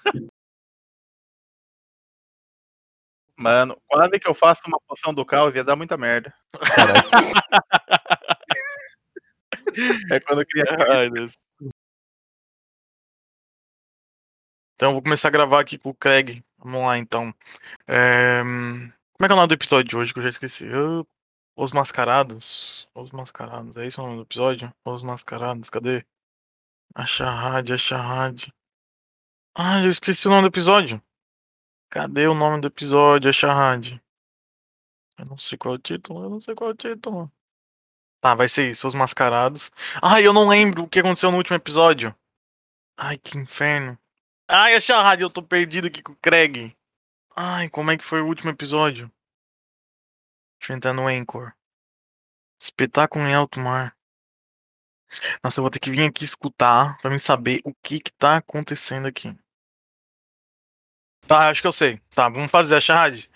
Mano, quase que eu faço uma poção do caos ia dar muita merda. É quando eu queria. Ai, Deus. Então, eu vou começar a gravar aqui com o Craig. Vamos lá, então. É, Como é que é o nome do episódio de hoje que eu já esqueci? Eu- Os Mascarados. Os Mascarados. É isso o nome do episódio? Os Mascarados, cadê? A Charrade, a Charrade. Ah, eu esqueci o nome do episódio. Cadê o nome do episódio? Charrade. Eu não sei qual é o título, eu não sei qual é o título. Tá, vai ser isso, Os Mascarados. Ai, eu não lembro o que aconteceu no último episódio. Ai, que inferno. Ai, a Charrade, eu tô perdido aqui com o Craig. Ai, como é que foi o último episódio? Deixa eu entrar no Anchor. Espetáculo em alto mar. Nossa, eu vou ter que vir aqui escutar pra mim saber o que que tá acontecendo aqui. Tá, acho que eu sei. Tá, vamos fazer a charade.